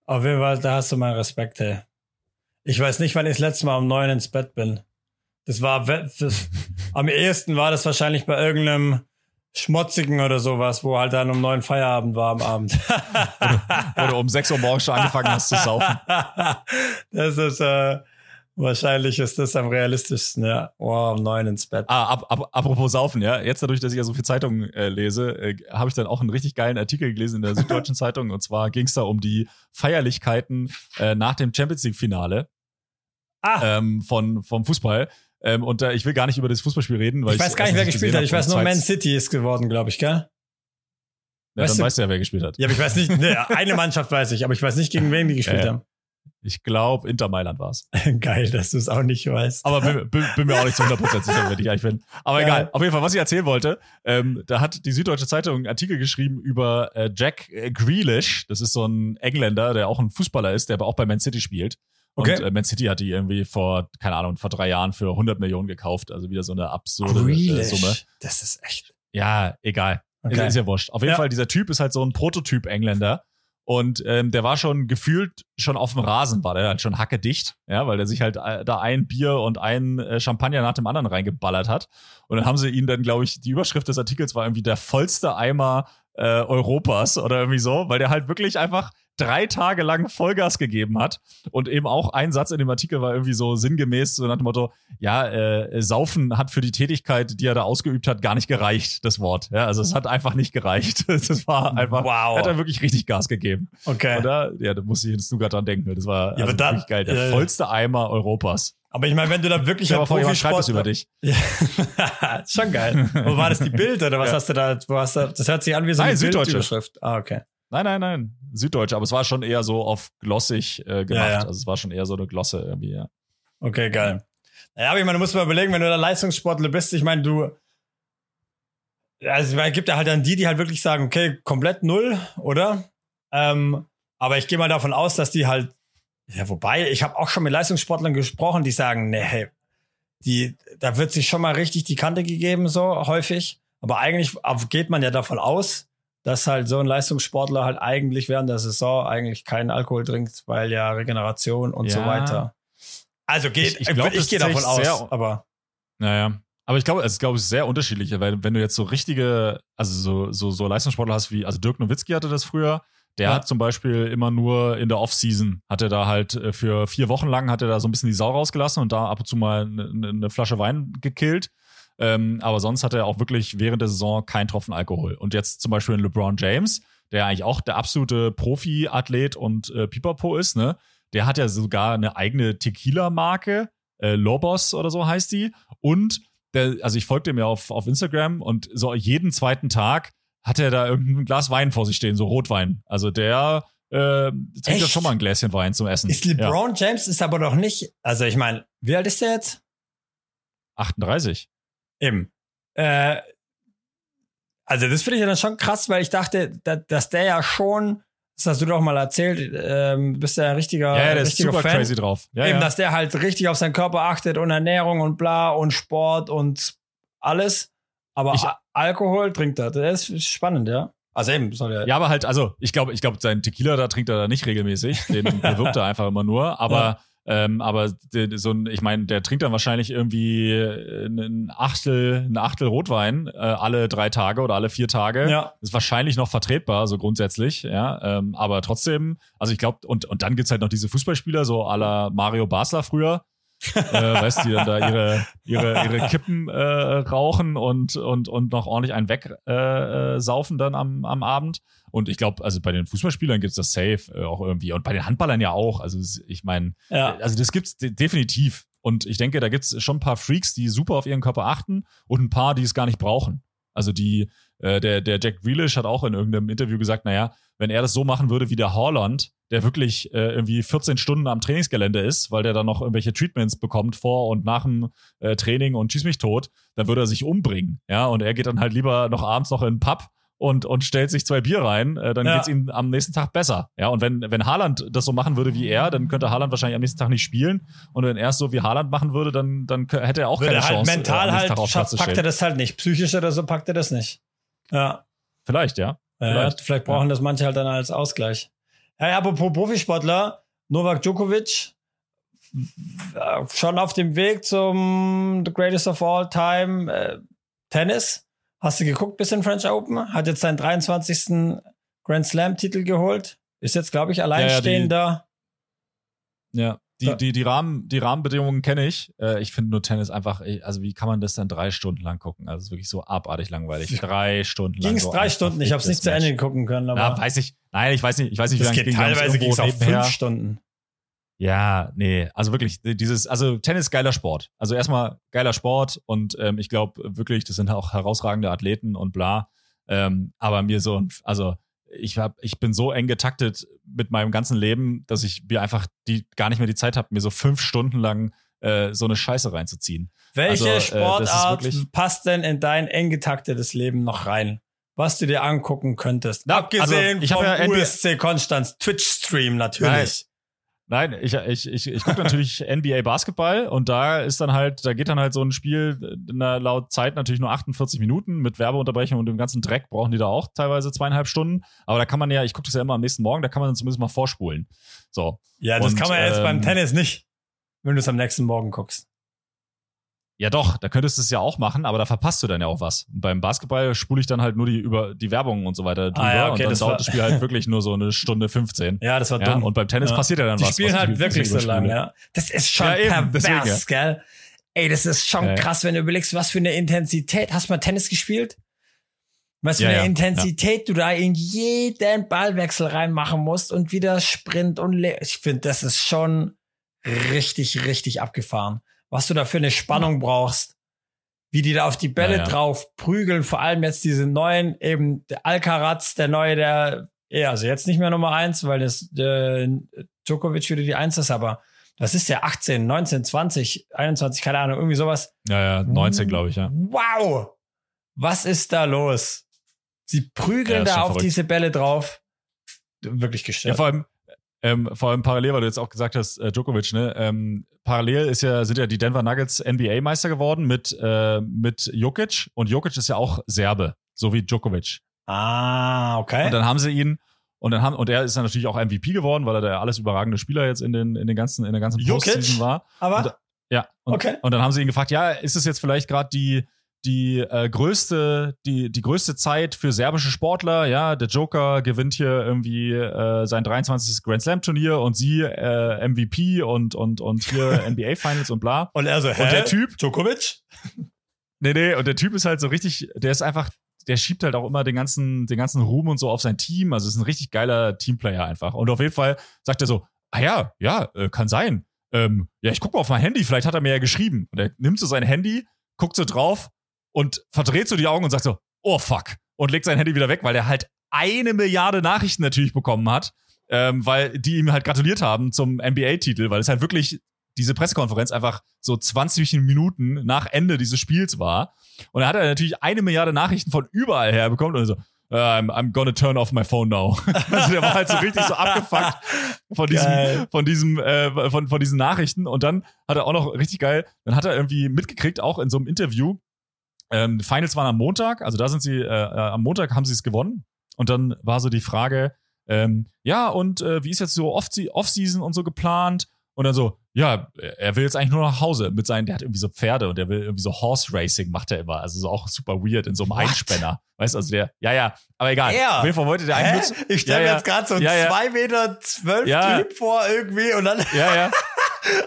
Auf jeden Fall, da hast du meinen Respekt, hey. Ich weiß nicht, wann ich das letzte Mal um neun ins Bett bin. Das war, das, [laughs] am ehesten war das wahrscheinlich bei irgendeinem Schmotzigen oder sowas, wo halt dann um neun Feierabend war am Abend. [laughs]
wo, du, um sechs Uhr morgens schon angefangen hast zu saufen.
Das ist, äh, Wahrscheinlich ist das am realistischsten, ja. Oh, um neun ins Bett.
Ah, ab, ab, apropos Saufen, ja. Jetzt dadurch, dass ich ja so viel Zeitungen äh, lese, äh, habe ich dann auch einen richtig geilen Artikel gelesen in der Süddeutschen [laughs] Zeitung. Und zwar ging es da um die Feierlichkeiten äh, nach dem Champions League-Finale ah. ähm, von, vom Fußball. Ähm, und äh, ich will gar nicht über das Fußballspiel reden, weil
ich weiß gar nicht, wer gespielt hat. Ich weiß nur, Man City ist geworden, glaube ich, gell?
Ja, weißt dann du? weißt du ja, wer gespielt hat.
Ja, aber ich weiß nicht, ne, [laughs] eine Mannschaft weiß ich, aber ich weiß nicht, gegen wen die gespielt haben.
Ich glaube, Inter Mailand war es. [laughs]
Geil, dass du es auch nicht weißt.
Aber bin, bin, bin, mir auch nicht zu 100% sicher, wenn ich ehrlich bin. Aber ja. egal. Auf jeden Fall, was ich erzählen wollte, ähm, da hat die Süddeutsche Zeitung einen Artikel geschrieben über äh, Jack Grealish. Das ist so ein Engländer, der auch ein Fußballer ist, der aber auch bei Man City spielt. Okay. Und äh, Man City hat die irgendwie vor, keine Ahnung, vor drei Jahren für 100 Millionen gekauft. Also wieder so eine absurde äh, Summe.
Das ist echt.
Ja, egal. Okay. Ist, ist ja wurscht. Auf jeden ja. Fall, dieser Typ ist halt so ein Prototyp Engländer. Und ähm, der war schon gefühlt schon auf dem Rasen, war der halt schon hackedicht, ja, weil der sich halt äh, da ein Bier und ein äh, Champagner nach dem anderen reingeballert hat. Und dann haben sie ihn dann, glaube ich, die Überschrift des Artikels war irgendwie der vollste Eimer äh, Europas oder irgendwie so, weil der halt wirklich einfach drei Tage lang Vollgas gegeben hat. Und eben auch ein Satz in dem Artikel war irgendwie so sinngemäß, so nach dem Motto, ja, äh, Saufen hat für die Tätigkeit, die er da ausgeübt hat, gar nicht gereicht, das Wort. Ja, also es hat einfach nicht gereicht. [laughs] Das war einfach, wow. hat er wirklich richtig Gas gegeben.
Okay.
Oder? Ja, da muss ich jetzt nur gerade dran denken. Das war ja, also dann, wirklich geil. Der äh, vollste Eimer Europas.
Aber ich meine, wenn du da wirklich
ja, Profisport... schreibt das über dich.
Ja. Schon geil. Wo war das die Bild oder was [laughs] ja. hast du da? Wo hast du, das hört sich an wie so eine
Nein,
Bildüberschrift. Ah, okay.
Nein, nein, nein. Süddeutsche, aber es war schon eher so auf glossig äh, gemacht. Ja, ja. Also es war schon eher so eine Glosse irgendwie, ja.
Okay, geil. Naja, aber ich meine, du musst mal überlegen, wenn du da Leistungssportler bist, ich meine, du. Also es gibt ja halt dann die, die halt wirklich sagen, okay, komplett null, oder? Ähm, aber ich gehe mal davon aus, dass die halt, ja, wobei, ich habe auch schon mit Leistungssportlern gesprochen, die sagen, nee, hey, die, da wird sich schon mal richtig die Kante gegeben, so häufig. Aber eigentlich geht man ja davon aus, dass halt so ein Leistungssportler halt eigentlich während der Saison eigentlich keinen Alkohol trinkt, weil ja Regeneration und ja. so weiter. Also geht,
ich, ich, glaub, ich gehe davon aus, sehr, aber. Naja. Aber ich glaube, es ist, glaube ich, sehr unterschiedlich, weil wenn du jetzt so richtige, also so, so, so Leistungssportler hast wie, also Dirk Nowitzki hatte das früher, der ja. hat zum Beispiel immer nur in der Off-Season, hat er da halt äh, für vier Wochen lang hat er da so ein bisschen die Sau rausgelassen und da ab und zu mal eine, eine Flasche Wein gekillt. Ähm, aber sonst hat er auch wirklich während der Saison keinen Tropfen Alkohol. Und jetzt zum Beispiel in LeBron James, der eigentlich auch der absolute Profi-Athlet und äh, Pipapo ist, ne? Der hat ja sogar eine eigene Tequila-Marke, äh, Lobos oder so heißt die. Und der, also ich folge dem ja auf, auf Instagram und so jeden zweiten Tag hat er da irgendein Glas Wein vor sich stehen, so Rotwein. Also der äh, trinkt ja schon mal ein Gläschen Wein zum Essen.
Ist LeBron ja. James ist aber doch nicht, also ich meine, wie alt ist der jetzt?
38.
Eben. Äh, also das finde ich ja dann schon krass, weil ich dachte, dass, dass der ja schon, das hast du doch mal erzählt, ähm, bist ja ein richtiger,
ja, ja der
richtiger
ist super
Fan.
crazy drauf. Ja,
Eben,
ja.
dass der halt richtig auf seinen Körper achtet und Ernährung und bla und Sport und alles. Aber ich, Alkohol trinkt er. Das ist spannend, ja. Also eben soll er.
Ja, aber halt, also ich glaube, ich glaube, seinen Tequila da trinkt er da nicht regelmäßig. Den [laughs] bewirbt er einfach immer nur. Aber. Ähm, aber so ein, ich meine, der trinkt dann wahrscheinlich irgendwie äh, ein Achtel, ein Achtel Rotwein äh, alle drei Tage oder alle vier Tage.
Ja.
Ist wahrscheinlich noch vertretbar, so grundsätzlich, ja. Ähm, aber trotzdem, also ich glaube, und, und dann gibt's halt noch diese Fußballspieler, so à la Mario Basler früher. Äh, weißt du, die dann da ihre, ihre, ihre Kippen äh, rauchen und, und, und noch ordentlich einen wegsaufen äh, äh dann am, am Abend. Und ich glaube, also bei den Fußballspielern gibt es das safe äh, auch irgendwie. Und bei den Handballern ja auch. Also ich meine, ja. also das gibt's de definitiv. Und ich denke, da gibt es schon ein paar Freaks, die super auf ihren Körper achten und ein paar, die es gar nicht brauchen. Also die, äh, der, der Jack Grealish hat auch in irgendeinem Interview gesagt, naja, wenn er das so machen würde wie der Holland, der wirklich äh, irgendwie 14 Stunden am Trainingsgelände ist, weil der dann noch irgendwelche Treatments bekommt vor und nach dem äh, Training und schießt mich tot, dann würde er sich umbringen. Ja, und er geht dann halt lieber noch abends noch in den Pub und, und stellt sich zwei Bier rein, äh, dann ja. geht's ihm am nächsten Tag besser. Ja, und wenn, wenn Haaland das so machen würde wie er, dann könnte Haaland wahrscheinlich am nächsten Tag nicht spielen. Und wenn er es so wie Haaland machen würde, dann, dann hätte er auch würde keine
halt
Chance.
Mental äh, halt schafft, packt er das halt nicht. Psychisch oder so packt er das nicht. Ja.
Vielleicht, ja.
Vielleicht, ja, vielleicht brauchen ja. das manche halt dann als Ausgleich. Ja, ja apropos Profisportler, Novak Djokovic, schon auf dem Weg zum The Greatest of All Time äh, Tennis Hast du geguckt bis in French Open? Hat jetzt seinen 23. Grand Slam-Titel geholt. Ist jetzt, glaube ich, alleinstehender.
Ja, ja, die, die, die, Rahmen, die Rahmenbedingungen kenne ich. Äh, ich finde nur Tennis einfach, also wie kann man das dann drei Stunden lang gucken? Also es ist wirklich so abartig langweilig. Drei Stunden lang.
Ging es drei Stunden? Ich habe es nicht zu Ende gucken können. Aber
ja, weiß ich. Nein, ich weiß nicht. Ich weiß nicht, wie
lange es ging. Teilweise ging es auch fünf Stunden.
Ja, nee, also wirklich, dieses, also Tennis geiler Sport. Also erstmal geiler Sport und ähm, ich glaube wirklich, das sind auch herausragende Athleten und bla. Ähm, aber mir so, also ich hab, ich bin so eng getaktet mit meinem ganzen Leben, dass ich mir einfach die gar nicht mehr die Zeit habe, mir so fünf Stunden lang äh, so eine Scheiße reinzuziehen.
Welche
Also, äh,
Sportart
wirklich-
passt denn in dein eng getaktetes Leben noch rein? Was du dir angucken könntest. Abgesehen
also, ich
vom
ja
USC Konstanz Twitch-Stream natürlich.
Nein, ich, ich, ich, ich gucke natürlich [laughs] NBA Basketball und da ist dann halt, da geht dann halt so ein Spiel in der, laut Zeit natürlich nur 48 Minuten mit Werbeunterbrechung und dem ganzen Dreck brauchen die da auch teilweise zweieinhalb Stunden. Aber da kann man ja, ich gucke das ja immer am nächsten Morgen, da kann man dann zumindest mal vorspulen. So.
Ja, das
Und,
kann man jetzt
ähm,
beim Tennis nicht, wenn du es am nächsten Morgen guckst.
Ja doch, da könntest du es ja auch machen, aber da verpasst du dann ja auch was. Und beim Basketball spule ich dann halt nur die über die Werbung und so weiter drüber
Ah, ja, okay,
und dann
das
dauert das Spiel halt wirklich nur so eine Stunde 15.
Ja, das war
Ja,
dumm.
und beim Tennis
Ja.
passiert ja dann
die
was.
spielen
was
halt
ich
wirklich so lange, ja. Das ist schon
Ja, eben,
pervers,
deswegen,
gell? Ey, das ist schon krass, wenn du überlegst, was für eine Intensität. Hast du mal Tennis gespielt? Was für eine Intensität du da in jeden Ballwechsel reinmachen musst und wieder Sprint und Le ich finde, das ist schon richtig, richtig abgefahren. Was du da für eine Spannung brauchst, wie die da auf die Bälle
Ja, ja.
drauf prügeln, vor allem jetzt diese neuen, eben der Alcaraz, der neue, der, ja, also jetzt nicht mehr Nummer eins, weil das äh, Djokovic wieder die Eins ist, aber das ist ja 18, 19, 20, 21, keine Ahnung, irgendwie sowas.
Ja, ja, 19 glaube ich, ja.
Wow! Was ist da los? Sie prügeln
Ja,
da auf
verrückt.
diese Bälle drauf. Wirklich
Ja,
gestört.
vor allem, ähm, vor allem parallel, weil du jetzt auch gesagt hast, äh, Djokovic, ne? Ähm, parallel ist ja, sind ja die Denver Nuggets NBA-Meister geworden mit, äh, mit Jokic und Jokic ist ja auch Serbe, so wie Djokovic.
ah, okay.
Und dann haben sie ihn und dann haben und er ist dann natürlich auch MVP geworden, weil er der alles überragende Spieler jetzt in den in den ganzen in der ganzen? Postseason war.
aber
und- Ja. Und,
Okay.
und dann haben sie ihn gefragt, ja, ist es jetzt vielleicht gerade die die äh, größte die die größte Zeit für serbische Sportler, ja, der Joker gewinnt hier irgendwie äh, sein 23. Grand Slam Turnier und sie äh, MVP und und und hier [laughs] NBA Finals und bla.
und er so, hä?
Und der Typ,
Djokovic? [laughs]
Nee, nee, und der Typ ist halt so richtig, der ist einfach, der schiebt halt auch immer den ganzen, den ganzen Ruhm und so auf sein Team. Also ist ein richtig geiler Teamplayer einfach. Und auf jeden Fall sagt er so, ah ja, ja, äh, kann sein. Ähm, ja, ich guck mal auf mein Handy, vielleicht hat er mir ja geschrieben. Und er nimmt so sein Handy, guckt so drauf und verdreht so die Augen und sagt so, oh fuck. Und legt sein Handy wieder weg, weil er halt eine Milliarde Nachrichten natürlich bekommen hat, ähm, weil die ihm halt gratuliert haben zum NBA-Titel, weil es halt wirklich diese Pressekonferenz einfach so 20 Minuten nach Ende dieses Spiels war. Und da hat er natürlich eine Milliarde Nachrichten von überall her bekommen und so, "Uh, I'm, I'm gonna turn off my phone now. [laughs] also der war halt so richtig so abgefuckt von [laughs] diesem,
Geil.
von diesem, äh, von, von diesen Nachrichten. Und dann hat er auch noch richtig geil, dann hat er irgendwie mitgekriegt, auch in so einem Interview, ähm, Finals waren am Montag, also da sind sie, äh, äh, am Montag haben sie es gewonnen. Und dann war so die Frage, ähm, ja, und äh, wie ist jetzt so Off- Off-Season und so geplant? Und dann so, ja, er will jetzt eigentlich nur nach Hause mit seinen, der hat irgendwie so Pferde und der will irgendwie so Horse Racing macht er immer. Also so auch super weird in so einem
What?
Einspänner. Weißt du, also der, ja, ja, aber egal.
Er?
Auf jeden Fall wollte der eigentlich.
Ich stelle
Ja,
mir
ja.
jetzt gerade so einen
Ja, ja.
2 Meter 12
Ja.
Typ vor irgendwie und dann
Ja, ja, [laughs]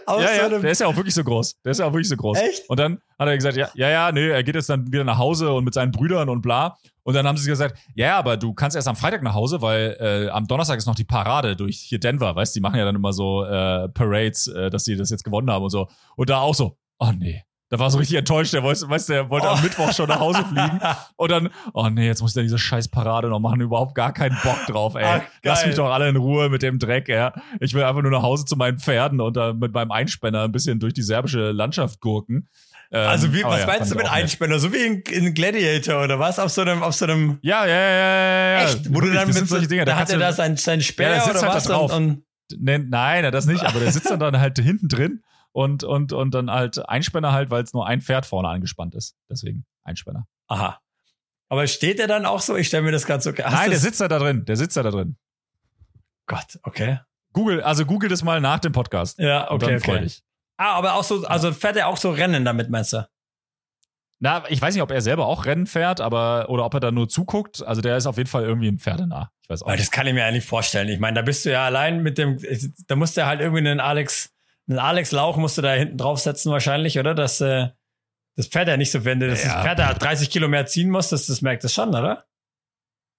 aus
ja, ja, der ist ja auch wirklich so groß. Der ist ja auch wirklich so groß.
Echt?
Und dann hat er gesagt, ja, ja, ja, nee, er geht jetzt dann wieder nach Hause und mit seinen Brüdern und bla. Und dann haben sie gesagt, ja, ja, aber du kannst erst am Freitag nach Hause, weil äh, am Donnerstag ist noch die Parade durch hier Denver, weißt, die machen ja dann immer so äh, Parades, äh, dass sie das jetzt gewonnen haben und so. Und da auch so, oh nee. Da war so richtig enttäuscht, der weiß, weißt, der wollte
Oh.
am Mittwoch schon nach Hause fliegen. [laughs] Und dann, oh nee, jetzt muss ich da diese scheiß Parade noch machen, überhaupt gar keinen Bock drauf, ey.
Ach,
Lass mich doch alle in Ruhe mit dem Dreck, ja. Ich will einfach nur nach Hause zu meinen Pferden und da mit meinem Einspänner ein bisschen durch die serbische Landschaft gurken. Ähm,
Also wie, was
ja,
meinst du mit. Einspänner? So wie in, in Gladiator oder was? Auf so einem, auf so einem
Ja, ja, ja, ja, ja.
Echt? Wo du dann mit so,
solche Dinge,
da, hat
kannst
er da sein, sein Speer
Ja,
oder
halt
was?
da drauf.
Und, und,
Nee, nein, das nicht, aber der sitzt dann, dann halt hinten drin und, und, und dann halt Einspänner halt, weil es nur ein Pferd vorne angespannt ist. Deswegen Einspänner.
aha. Aber steht er dann auch so? Ich stelle mir das gerade so.
Nein, der sitzt da, da drin. Der sitzt da, da drin.
Gott, okay.
Google, also google das mal nach dem Podcast.
Ja,
Und
okay,
freu
okay. Ah, aber auch so, also fährt er auch so Rennen damit, meinst du?
Na, ich weiß nicht, ob er selber auch Rennen fährt, aber oder ob er da nur zuguckt. Also der ist auf jeden Fall irgendwie im Pferdenah. Ich weiß auch
Weil
nicht.
das kann ich mir eigentlich vorstellen. Ich meine, da bist du ja allein mit dem, da musst du ja halt irgendwie einen Alex, einen Alex Lauch musst du da hinten draufsetzen wahrscheinlich, oder? Das, äh, das Pferd ja nicht so, wenn du das
Ja.
Pferd da 30 Kilo mehr ziehen musst, das, das merkt das schon, oder?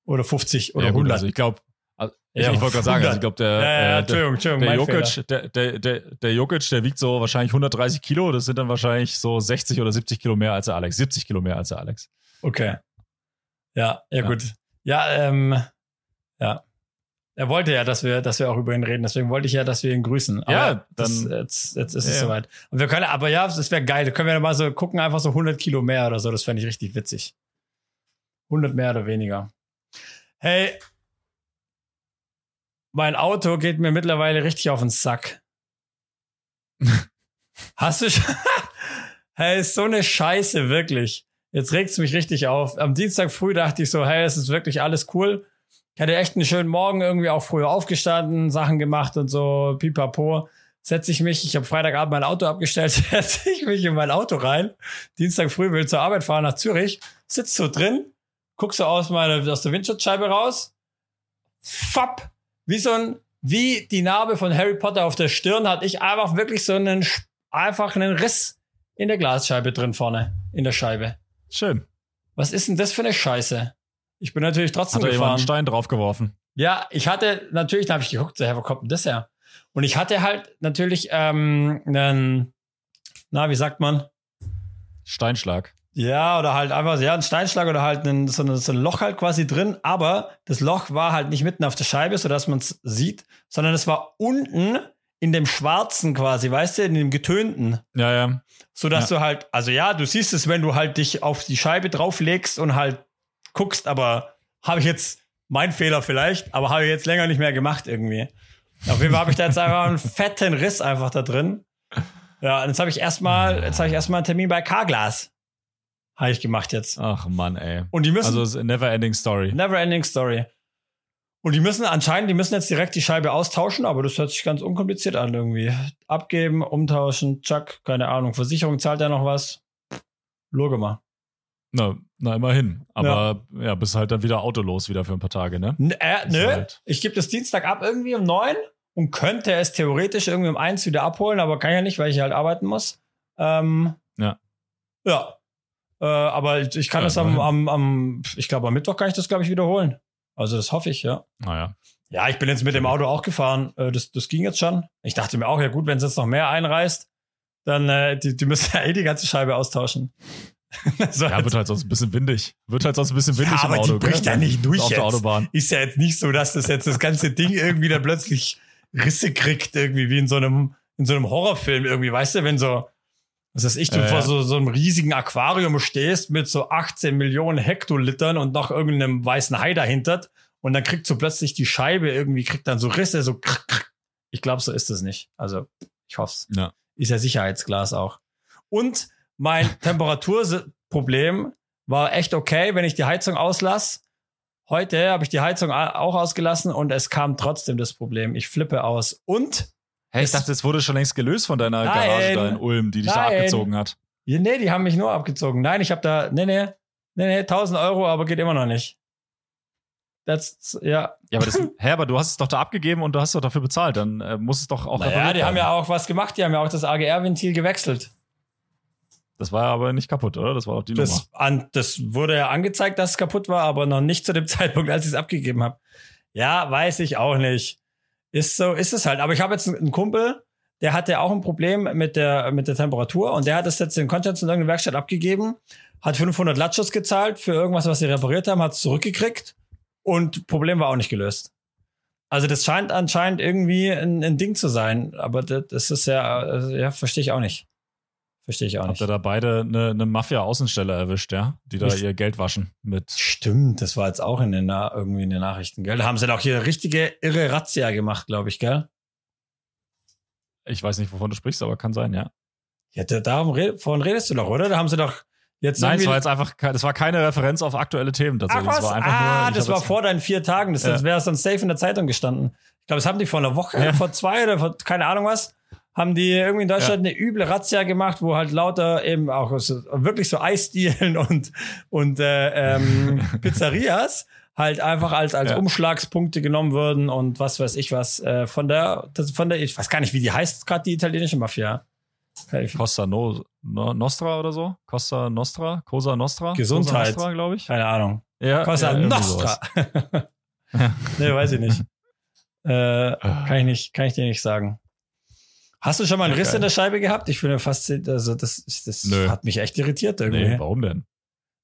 Oder 50 oder
ja, gut,
100.
also ich glaube, also, ich,
Ja,
ich wollte gerade sagen, also
100.
ich glaube, der,
ja, ja,
äh, der,
Entschuldigung, Entschuldigung,
der. Jokic, der, der, der, der Jokic, der wiegt so wahrscheinlich 130 Kilo. Das sind dann wahrscheinlich so 60 oder 70 Kilo mehr als der Alex. 70 Kilo mehr als der Alex.
Okay. Ja, ja,
Ja.
gut. Ja, ähm, Ja. Er wollte ja, dass wir, dass wir auch über ihn reden. Deswegen wollte ich ja, dass wir ihn grüßen. Aber
Ja,
das,
dann-
jetzt, jetzt ist es
Ja.
soweit. Und wir können, aber ja, das wäre geil. Können wir mal so gucken, einfach so 100 Kilo mehr oder so. Das fände ich richtig witzig. 100 mehr oder weniger. Hey, mein Auto geht mir mittlerweile richtig auf den Sack. [laughs] Hast du schon? [laughs] hey, ist so eine Scheiße, wirklich. Jetzt regt's mich richtig auf. Am Dienstag früh dachte ich so, hey, es ist wirklich alles cool. Ich hatte echt einen schönen Morgen, irgendwie auch früher aufgestanden, Sachen gemacht und so, pipapo. Setze ich mich, ich habe Freitagabend mein Auto abgestellt, [laughs] setze ich mich in mein Auto rein. Dienstag früh will zur Arbeit fahren nach Zürich, sitz so drin, guck so aus, meine, aus der Windschutzscheibe raus. Fapp! Wie so ein, wie die Narbe von Harry Potter auf der Stirn hatte ich einfach wirklich so einen, einfach einen Riss in der Glasscheibe drin vorne, in der Scheibe.
Schön.
Was ist denn das für eine Scheiße? Ich bin natürlich trotzdem
Hat da jemand einen
gefahren.
Stein draufgeworfen?
Ja, ich hatte natürlich, da habe ich geguckt, so, hä, wo kommt denn das her? Und ich hatte halt natürlich ähm, einen, na, wie sagt man?
Steinschlag.
Ja, oder halt einfach, ja, ein Steinschlag oder halt ein, so, ein, so ein Loch halt quasi drin, aber das Loch war halt nicht mitten auf der Scheibe, sodass man es sieht, sondern es war unten in dem Schwarzen quasi, weißt du, in dem Getönten.
Ja, ja.
So dass
Ja.
du halt, also ja, du siehst es, wenn du halt dich auf die Scheibe drauflegst und halt guckst, aber habe ich jetzt mein Fehler vielleicht, aber habe ich jetzt länger nicht mehr gemacht irgendwie. Auf jeden Fall habe ich da jetzt einfach einen [laughs] fetten Riss einfach da drin. Ja, und jetzt habe ich erstmal, jetzt habe ich erstmal einen Termin bei Carglass. Habe ich gemacht jetzt.
Ach Mann, ey.
Und die müssen,
Also es ist never ending story.
never ending story. Und die müssen anscheinend, die müssen jetzt direkt die Scheibe austauschen, aber das hört sich ganz unkompliziert an irgendwie. Abgeben, umtauschen, tschack, keine Ahnung. Versicherung zahlt ja noch was. Loge mal.
Na, na immerhin. Aber ja. bist halt dann wieder autolos wieder für ein paar Tage, ne?
N äh, nö,
halt-
ich gebe das Dienstag ab irgendwie um neun und könnte es theoretisch irgendwie um eins wieder abholen, aber kann ja nicht, weil ich halt arbeiten muss. Ähm,
Ja.
Ja. Äh, aber ich kann
Ja,
das am, am, am, ich glaube, am Mittwoch kann ich das, glaube ich, wiederholen. Also das hoffe ich, ja.
Naja.
Ja, ich bin jetzt mit dem Auto auch gefahren. Äh, das, das ging jetzt schon. Ich dachte mir auch, ja gut, wenn es jetzt noch mehr einreißt, dann äh, die, die müssen [laughs] ja eh die ganze Scheibe austauschen. So,
Ja, wird halt sonst ein bisschen windig. Wird halt sonst ein bisschen windig
Ja,
im
aber
Auto.
die bricht ja nicht durch
Auf der
jetzt.
Autobahn.
ist ja jetzt nicht so, dass das jetzt das ganze Ding irgendwie da plötzlich Risse kriegt, irgendwie wie in so einem, in so einem Horrorfilm irgendwie, weißt du, wenn so, was weiß ich, du
Ja,
vor so, so einem riesigen Aquarium stehst mit so 18 Millionen Hektolitern und noch irgendeinem weißen Hai dahinter und dann kriegt so plötzlich die Scheibe irgendwie, kriegt dann so Risse, so krr, krr. ich glaube, so ist es nicht. Also, ich hoffe
Ja.
Ist ja Sicherheitsglas auch. Und mein Temperaturproblem war echt okay, wenn ich die Heizung auslasse. Heute habe ich die Heizung auch ausgelassen und es kam trotzdem das Problem. Ich flippe aus. Und,
Hey, ich dachte, es wurde schon längst gelöst von deiner
Nein.
Garage da in Ulm, die dich da
Nein.
abgezogen hat.
ja, nee, die haben mich nur abgezogen. Nein, ich habe da, nee, nee, nee, nee, 1000 Euro, aber geht immer noch nicht. Das, ja.
Ja, aber das, [laughs] hä, aber du hast es doch da abgegeben und du hast doch dafür bezahlt. Dann äh, muss es doch auch
Naja,
repariert
die haben ja auch was gemacht. Die haben ja auch das AGR-Ventil gewechselt.
Das war aber nicht kaputt, oder? Das war doch die Nummer.
Das, an, das wurde ja angezeigt, dass es kaputt war, aber noch nicht zu dem [laughs] Zeitpunkt, als ich es abgegeben habe. Ja, weiß ich auch nicht. Ist so, ist es halt. Aber ich habe jetzt einen Kumpel, der hatte auch ein Problem mit der, mit der Temperatur und der hat es jetzt in Konstanz in irgendeine Werkstatt abgegeben, hat 500 Latschos gezahlt für irgendwas, was sie repariert haben, hat es zurückgekriegt und Problem war auch nicht gelöst. Also das scheint anscheinend irgendwie ein, ein Ding zu sein, aber das, das ist ja, äh, ja, verstehe ich auch nicht. Verstehe ich auch
Habt
nicht.
ihr da beide eine, eine Mafia-Außenstelle erwischt, ja? Die da
Ich-
ihr Geld waschen mit.
Stimmt, das war jetzt auch in den, Na irgendwie in den Nachrichten, gell? Da haben sie doch hier richtige irre Razzia gemacht, glaube ich, gell?
Ich weiß nicht, wovon du sprichst, aber kann sein, ja.
Ja, da, darum red, von redest du doch, oder? Da haben sie doch jetzt
Nein, es war jetzt einfach, das war keine Referenz auf aktuelle Themen
Ach
tatsächlich.
was?
Das war einfach
ah,
nur,
das war vor deinen vier Tagen. Das
Ja.
wäre sonst safe in der Zeitung gestanden. Ich glaube, das haben die vor einer Woche,
Ja.
vor zwei oder vor keine Ahnung was, haben die irgendwie in Deutschland eine üble Razzia gemacht, wo halt lauter eben auch so, wirklich so Eisdielen und, und äh, ähm, [laughs] Pizzerias halt einfach als, als
Ja.
Umschlagspunkte genommen würden und was weiß ich was äh, von der, das, von der, ich weiß gar nicht, wie die heißt, gerade die italienische Mafia.
Costa no, no, Nostra oder so? Costa Nostra? Cosa Nostra?
Gesundheit.
Cosa Nostra, glaube ich.
Keine Ahnung.
Ja,
Cosa
ja,
Nostra. [laughs] nee, weiß ich nicht. [laughs] Äh, kann ich nicht, kann ich dir nicht sagen. Hast du schon mal einen
Ja,
Riss
geil.
in der Scheibe gehabt? Ich finde fast, also das, das
Nö.
hat mich echt irritiert irgendwie.
Nee, warum denn?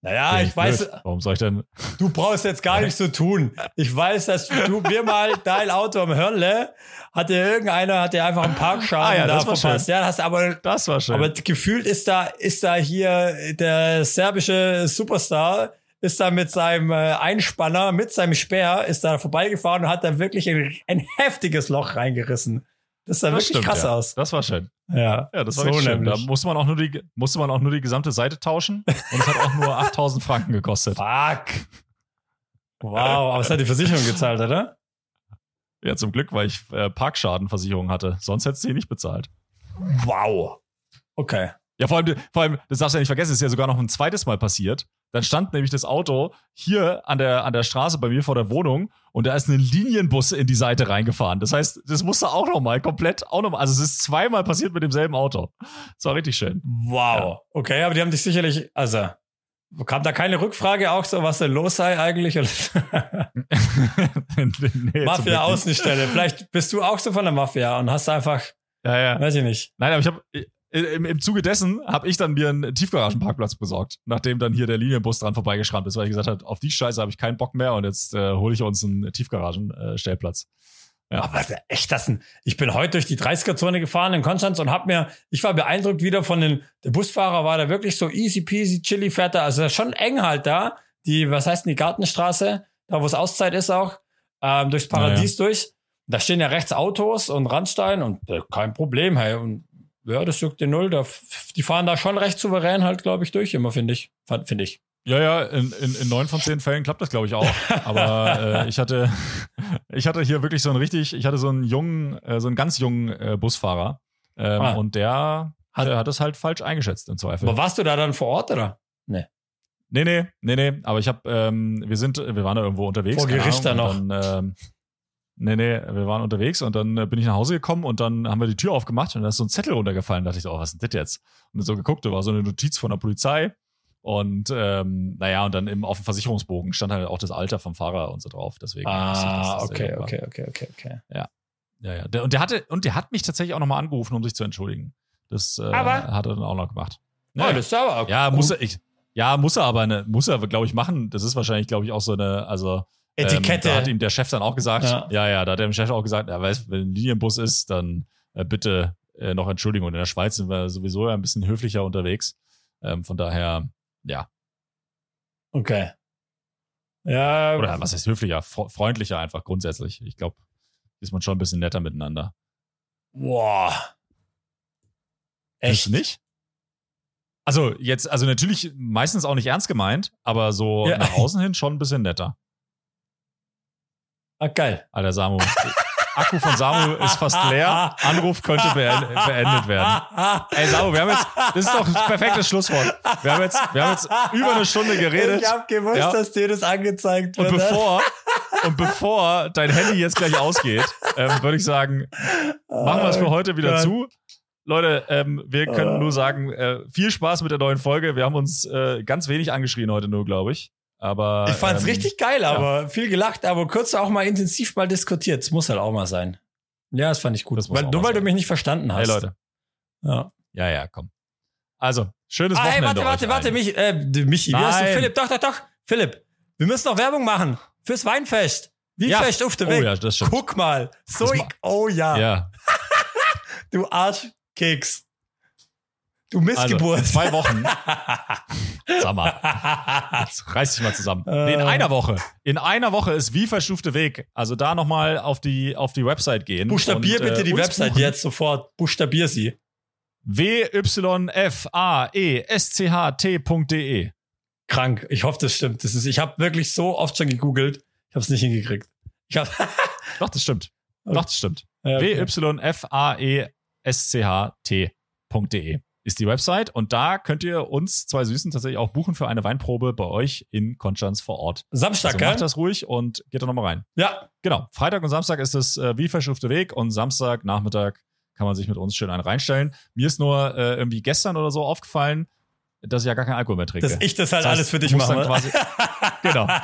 Naja,
Nee,
ich weiß,
blöd. Warum soll ich denn?
du brauchst jetzt gar nichts so tun. Ich weiß, dass du mir mal dein Auto am Hörnle hatte irgendeiner, hat dir einfach einen Parkschaden
Ah ja,
da
das
verpasst. Ja, hast aber,
Das war schön.
aber gefühlt ist da, ist da hier der serbische Superstar, ist da mit seinem äh, Einspanner, mit seinem Speer, ist da vorbeigefahren und hat da wirklich ein, ein heftiges Loch reingerissen. Das sah
das
wirklich
stimmt,
krass
ja.
aus.
Das war schön.
Ja,
Ja, das war
so
wirklich schön. Da musste man auch nur die, musste man auch nur die gesamte Seite tauschen [laughs] und es hat auch nur 8000 Franken gekostet.
Fuck. Wow, aber es hat die Versicherung gezahlt, oder?
Ja, zum Glück, weil ich äh, Parkschadenversicherung hatte. Sonst hättest du die nicht bezahlt.
Wow. Okay.
Ja, vor allem, vor allem, das darfst du ja nicht vergessen, ist ja sogar noch ein zweites Mal passiert. Dann stand nämlich das Auto hier an der, an der Straße bei mir vor der Wohnung und da ist ein Linienbus in die Seite reingefahren. Das heißt, das musste auch nochmal komplett, auch nochmal, also es ist zweimal passiert mit demselben Auto. Das war richtig schön.
Wow. Okay, aber die haben dich sicherlich, also, kam da keine Rückfrage auch so, was denn los sei eigentlich? [laughs]
Nee.
Mafia-Außenstelle. Vielleicht bist du auch so von der Mafia und hast einfach,
Ja, ja.
weiß ich nicht.
Nein, aber ich habe im, im Zuge dessen habe ich dann mir einen Tiefgaragenparkplatz besorgt, nachdem dann hier der Linienbus dran vorbeigeschrammt ist, weil ich gesagt habe, auf die Scheiße habe ich keinen Bock mehr und jetzt äh, hole ich uns einen Tiefgaragenstellplatz. Ja.
Aber echt, das ein, ich bin heute durch die 30er-Zone gefahren in Konstanz und hab mir, ich war beeindruckt wieder von den, der Busfahrer war da wirklich so easy peasy, chilly fährt da, also schon eng halt da, die, was heißt denn die Gartenstraße, da wo es Auszeit ist auch, ähm, durchs Paradies durch. Da stehen ja rechts Autos und Randstein und äh, kein Problem, hey, und ja, das juckt den Null, da, die fahren da schon recht souverän halt, glaube ich, durch immer, finde ich, finde ich.
Ja, ja, in, in, in neun von zehn Fällen klappt das, glaube ich, auch. [laughs] Aber äh, ich hatte, [laughs] ich hatte hier wirklich so einen richtig, ich hatte so einen jungen, äh, so einen ganz jungen äh, Busfahrer. Ähm,
Ah.
Und der
Hat-
hat, das halt falsch eingeschätzt im Zweifel.
Aber warst du da dann vor Ort, oder?
Nee, nee, nee, nee. Aber ich habe, ähm, wir sind, wir waren da irgendwo unterwegs.
Vor Gericht dann
und Dann, ähm, nee, nee, wir waren unterwegs und dann äh, bin ich nach Hause gekommen und dann haben wir die Tür aufgemacht und da ist so ein Zettel runtergefallen. Da dachte ich so, oh, was ist denn das jetzt? Und dann so geguckt, da war so eine Notiz von der Polizei. Und ähm, naja, und dann im, auf dem Versicherungsbogen stand halt auch das Alter vom Fahrer und so drauf. Deswegen. ich,
Ah,
der
okay, okay, okay, okay, okay.
Ja, ja. Der, und der hatte, und der hat mich tatsächlich auch nochmal angerufen, um sich zu entschuldigen. Das äh, hat er dann auch noch gemacht.
Oh, das ist aber
Ja,
gut.
muss er, ich, ja, muss er aber, ne, muss er, glaube ich, machen. Das ist wahrscheinlich, glaube ich, auch so eine, also.
Etikette.
Ähm, da hat ihm der Chef dann auch gesagt,
Ja.
ja, ja, da hat dem Chef auch gesagt, er weiß, wenn ein Linienbus ist, dann äh, bitte äh, noch Entschuldigung. In der Schweiz sind wir sowieso ja ein bisschen höflicher unterwegs. Ähm, von daher, ja.
Okay. Ja,
Oder was heißt höflicher? Fre- Freundlicher einfach grundsätzlich. Ich glaube, ist man schon ein bisschen netter miteinander.
boah. Echt?
nicht? Also jetzt, also natürlich meistens auch nicht ernst gemeint, aber so
Ja.
nach außen hin schon ein bisschen netter.
Ah, geil.
Alter Samu. Akku von Samu ist fast leer. Anruf könnte been- beendet werden. Ey Samu, wir haben jetzt, das ist doch das perfekte Schlusswort. Wir haben jetzt, wir haben jetzt über eine Stunde geredet.
Ich hab gewusst,
Ja.
dass dir das angezeigt
Und
wird.
bevor, und bevor dein Handy jetzt gleich ausgeht, ähm, würde ich sagen, machen wir es für heute wieder zu. Leute, ähm, wir können
Ah.
nur sagen, äh, viel Spaß mit der neuen Folge. Wir haben uns äh, ganz wenig angeschrien heute nur, glaube ich. Aber
Ich fand's
ähm,
richtig geil, aber viel gelacht, aber kurz auch mal intensiv mal diskutiert. Das muss halt auch mal sein. Ja, das fand ich gut. Weil, nur weil du
sein.
mich nicht verstanden hast.
Hey Leute,
Ja.
ja, ja, komm. Also, schönes
Ah, hey,
Wochenende.
warte, warte, warte,
allen.
mich, äh, du, Michi, wie heißt du? Philipp, doch, doch, doch. Philipp, wir müssen noch Werbung machen fürs Weinfest. Wie
Ja.
fest auf der
Oh
Weg.
ja, das stimmt.
Guck mal. So, ich, oh ja,
Ja, [laughs]
du Arschkeks. Du
also
Missgeburt.
in zwei Wochen. [laughs] Sag mal, jetzt reiß dich mal zusammen. Nee, in
Äh.
einer Woche. In einer Woche ist wie verschufte Weg. Also da nochmal auf die, auf die Website gehen.
Buchstabier
und,
bitte
äh,
die Website
buchen.
jetzt sofort. Buchstabier sie.
E W-Y-F-A-E-S-C-H-T.de.
Krank. Ich hoffe, das stimmt. Das ist, ich habe wirklich so oft schon gegoogelt. Ich habe es nicht hingekriegt. Ich hab, [laughs]
Doch, das stimmt.
Okay.
Doch, das stimmt.
Ja, okay.
E W-Y-F-A-E-S-C-H-T.de ist die Website und da könnt ihr uns zwei Süßen tatsächlich auch buchen für eine Weinprobe bei euch in Konstanz vor Ort.
Samstag,
Also
gell?
macht das ruhig und geht da nochmal rein.
Ja.
Genau. Freitag und Samstag ist es äh, wie verschufte Weg und Samstag Nachmittag kann man sich mit uns schön einen reinstellen. Mir ist nur äh, irgendwie gestern oder so aufgefallen, dass ich ja gar keinen Alkohol mehr trinke.
Dass ich das halt
Das heißt,
alles für dich mache.
quasi- [laughs] genau. Das,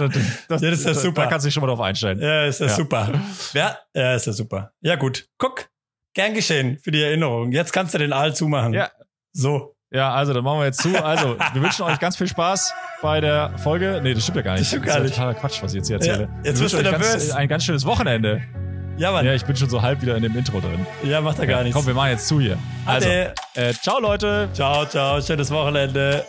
das,
Ja, das ist ja super.
Da kannst du dich schon mal drauf einstellen.
Ja, ist ja,
Ja.
super. Ja, ja, ist ja super. Ja, gut. Guck. Gern geschehen für die Erinnerung. Jetzt kannst du den Aal zumachen.
Ja.
So.
Ja, also dann machen wir jetzt zu. Also, wir wünschen euch ganz viel Spaß bei der Folge. Nee, das stimmt ja gar nicht.
Das stimmt gar
ist
nicht.
ja totaler Quatsch, was ich jetzt hier erzähle.
Ja, jetzt
Wir
bist du nervös.
Ganz, ein ganz schönes Wochenende.
Ja, Mann.
Ja,
Ja,
ich bin schon so halb wieder in dem Intro drin.
macht er gar nichts.
Komm, wir machen jetzt zu hier. Also, äh, ciao Leute.
Ciao, ciao. Schönes Wochenende.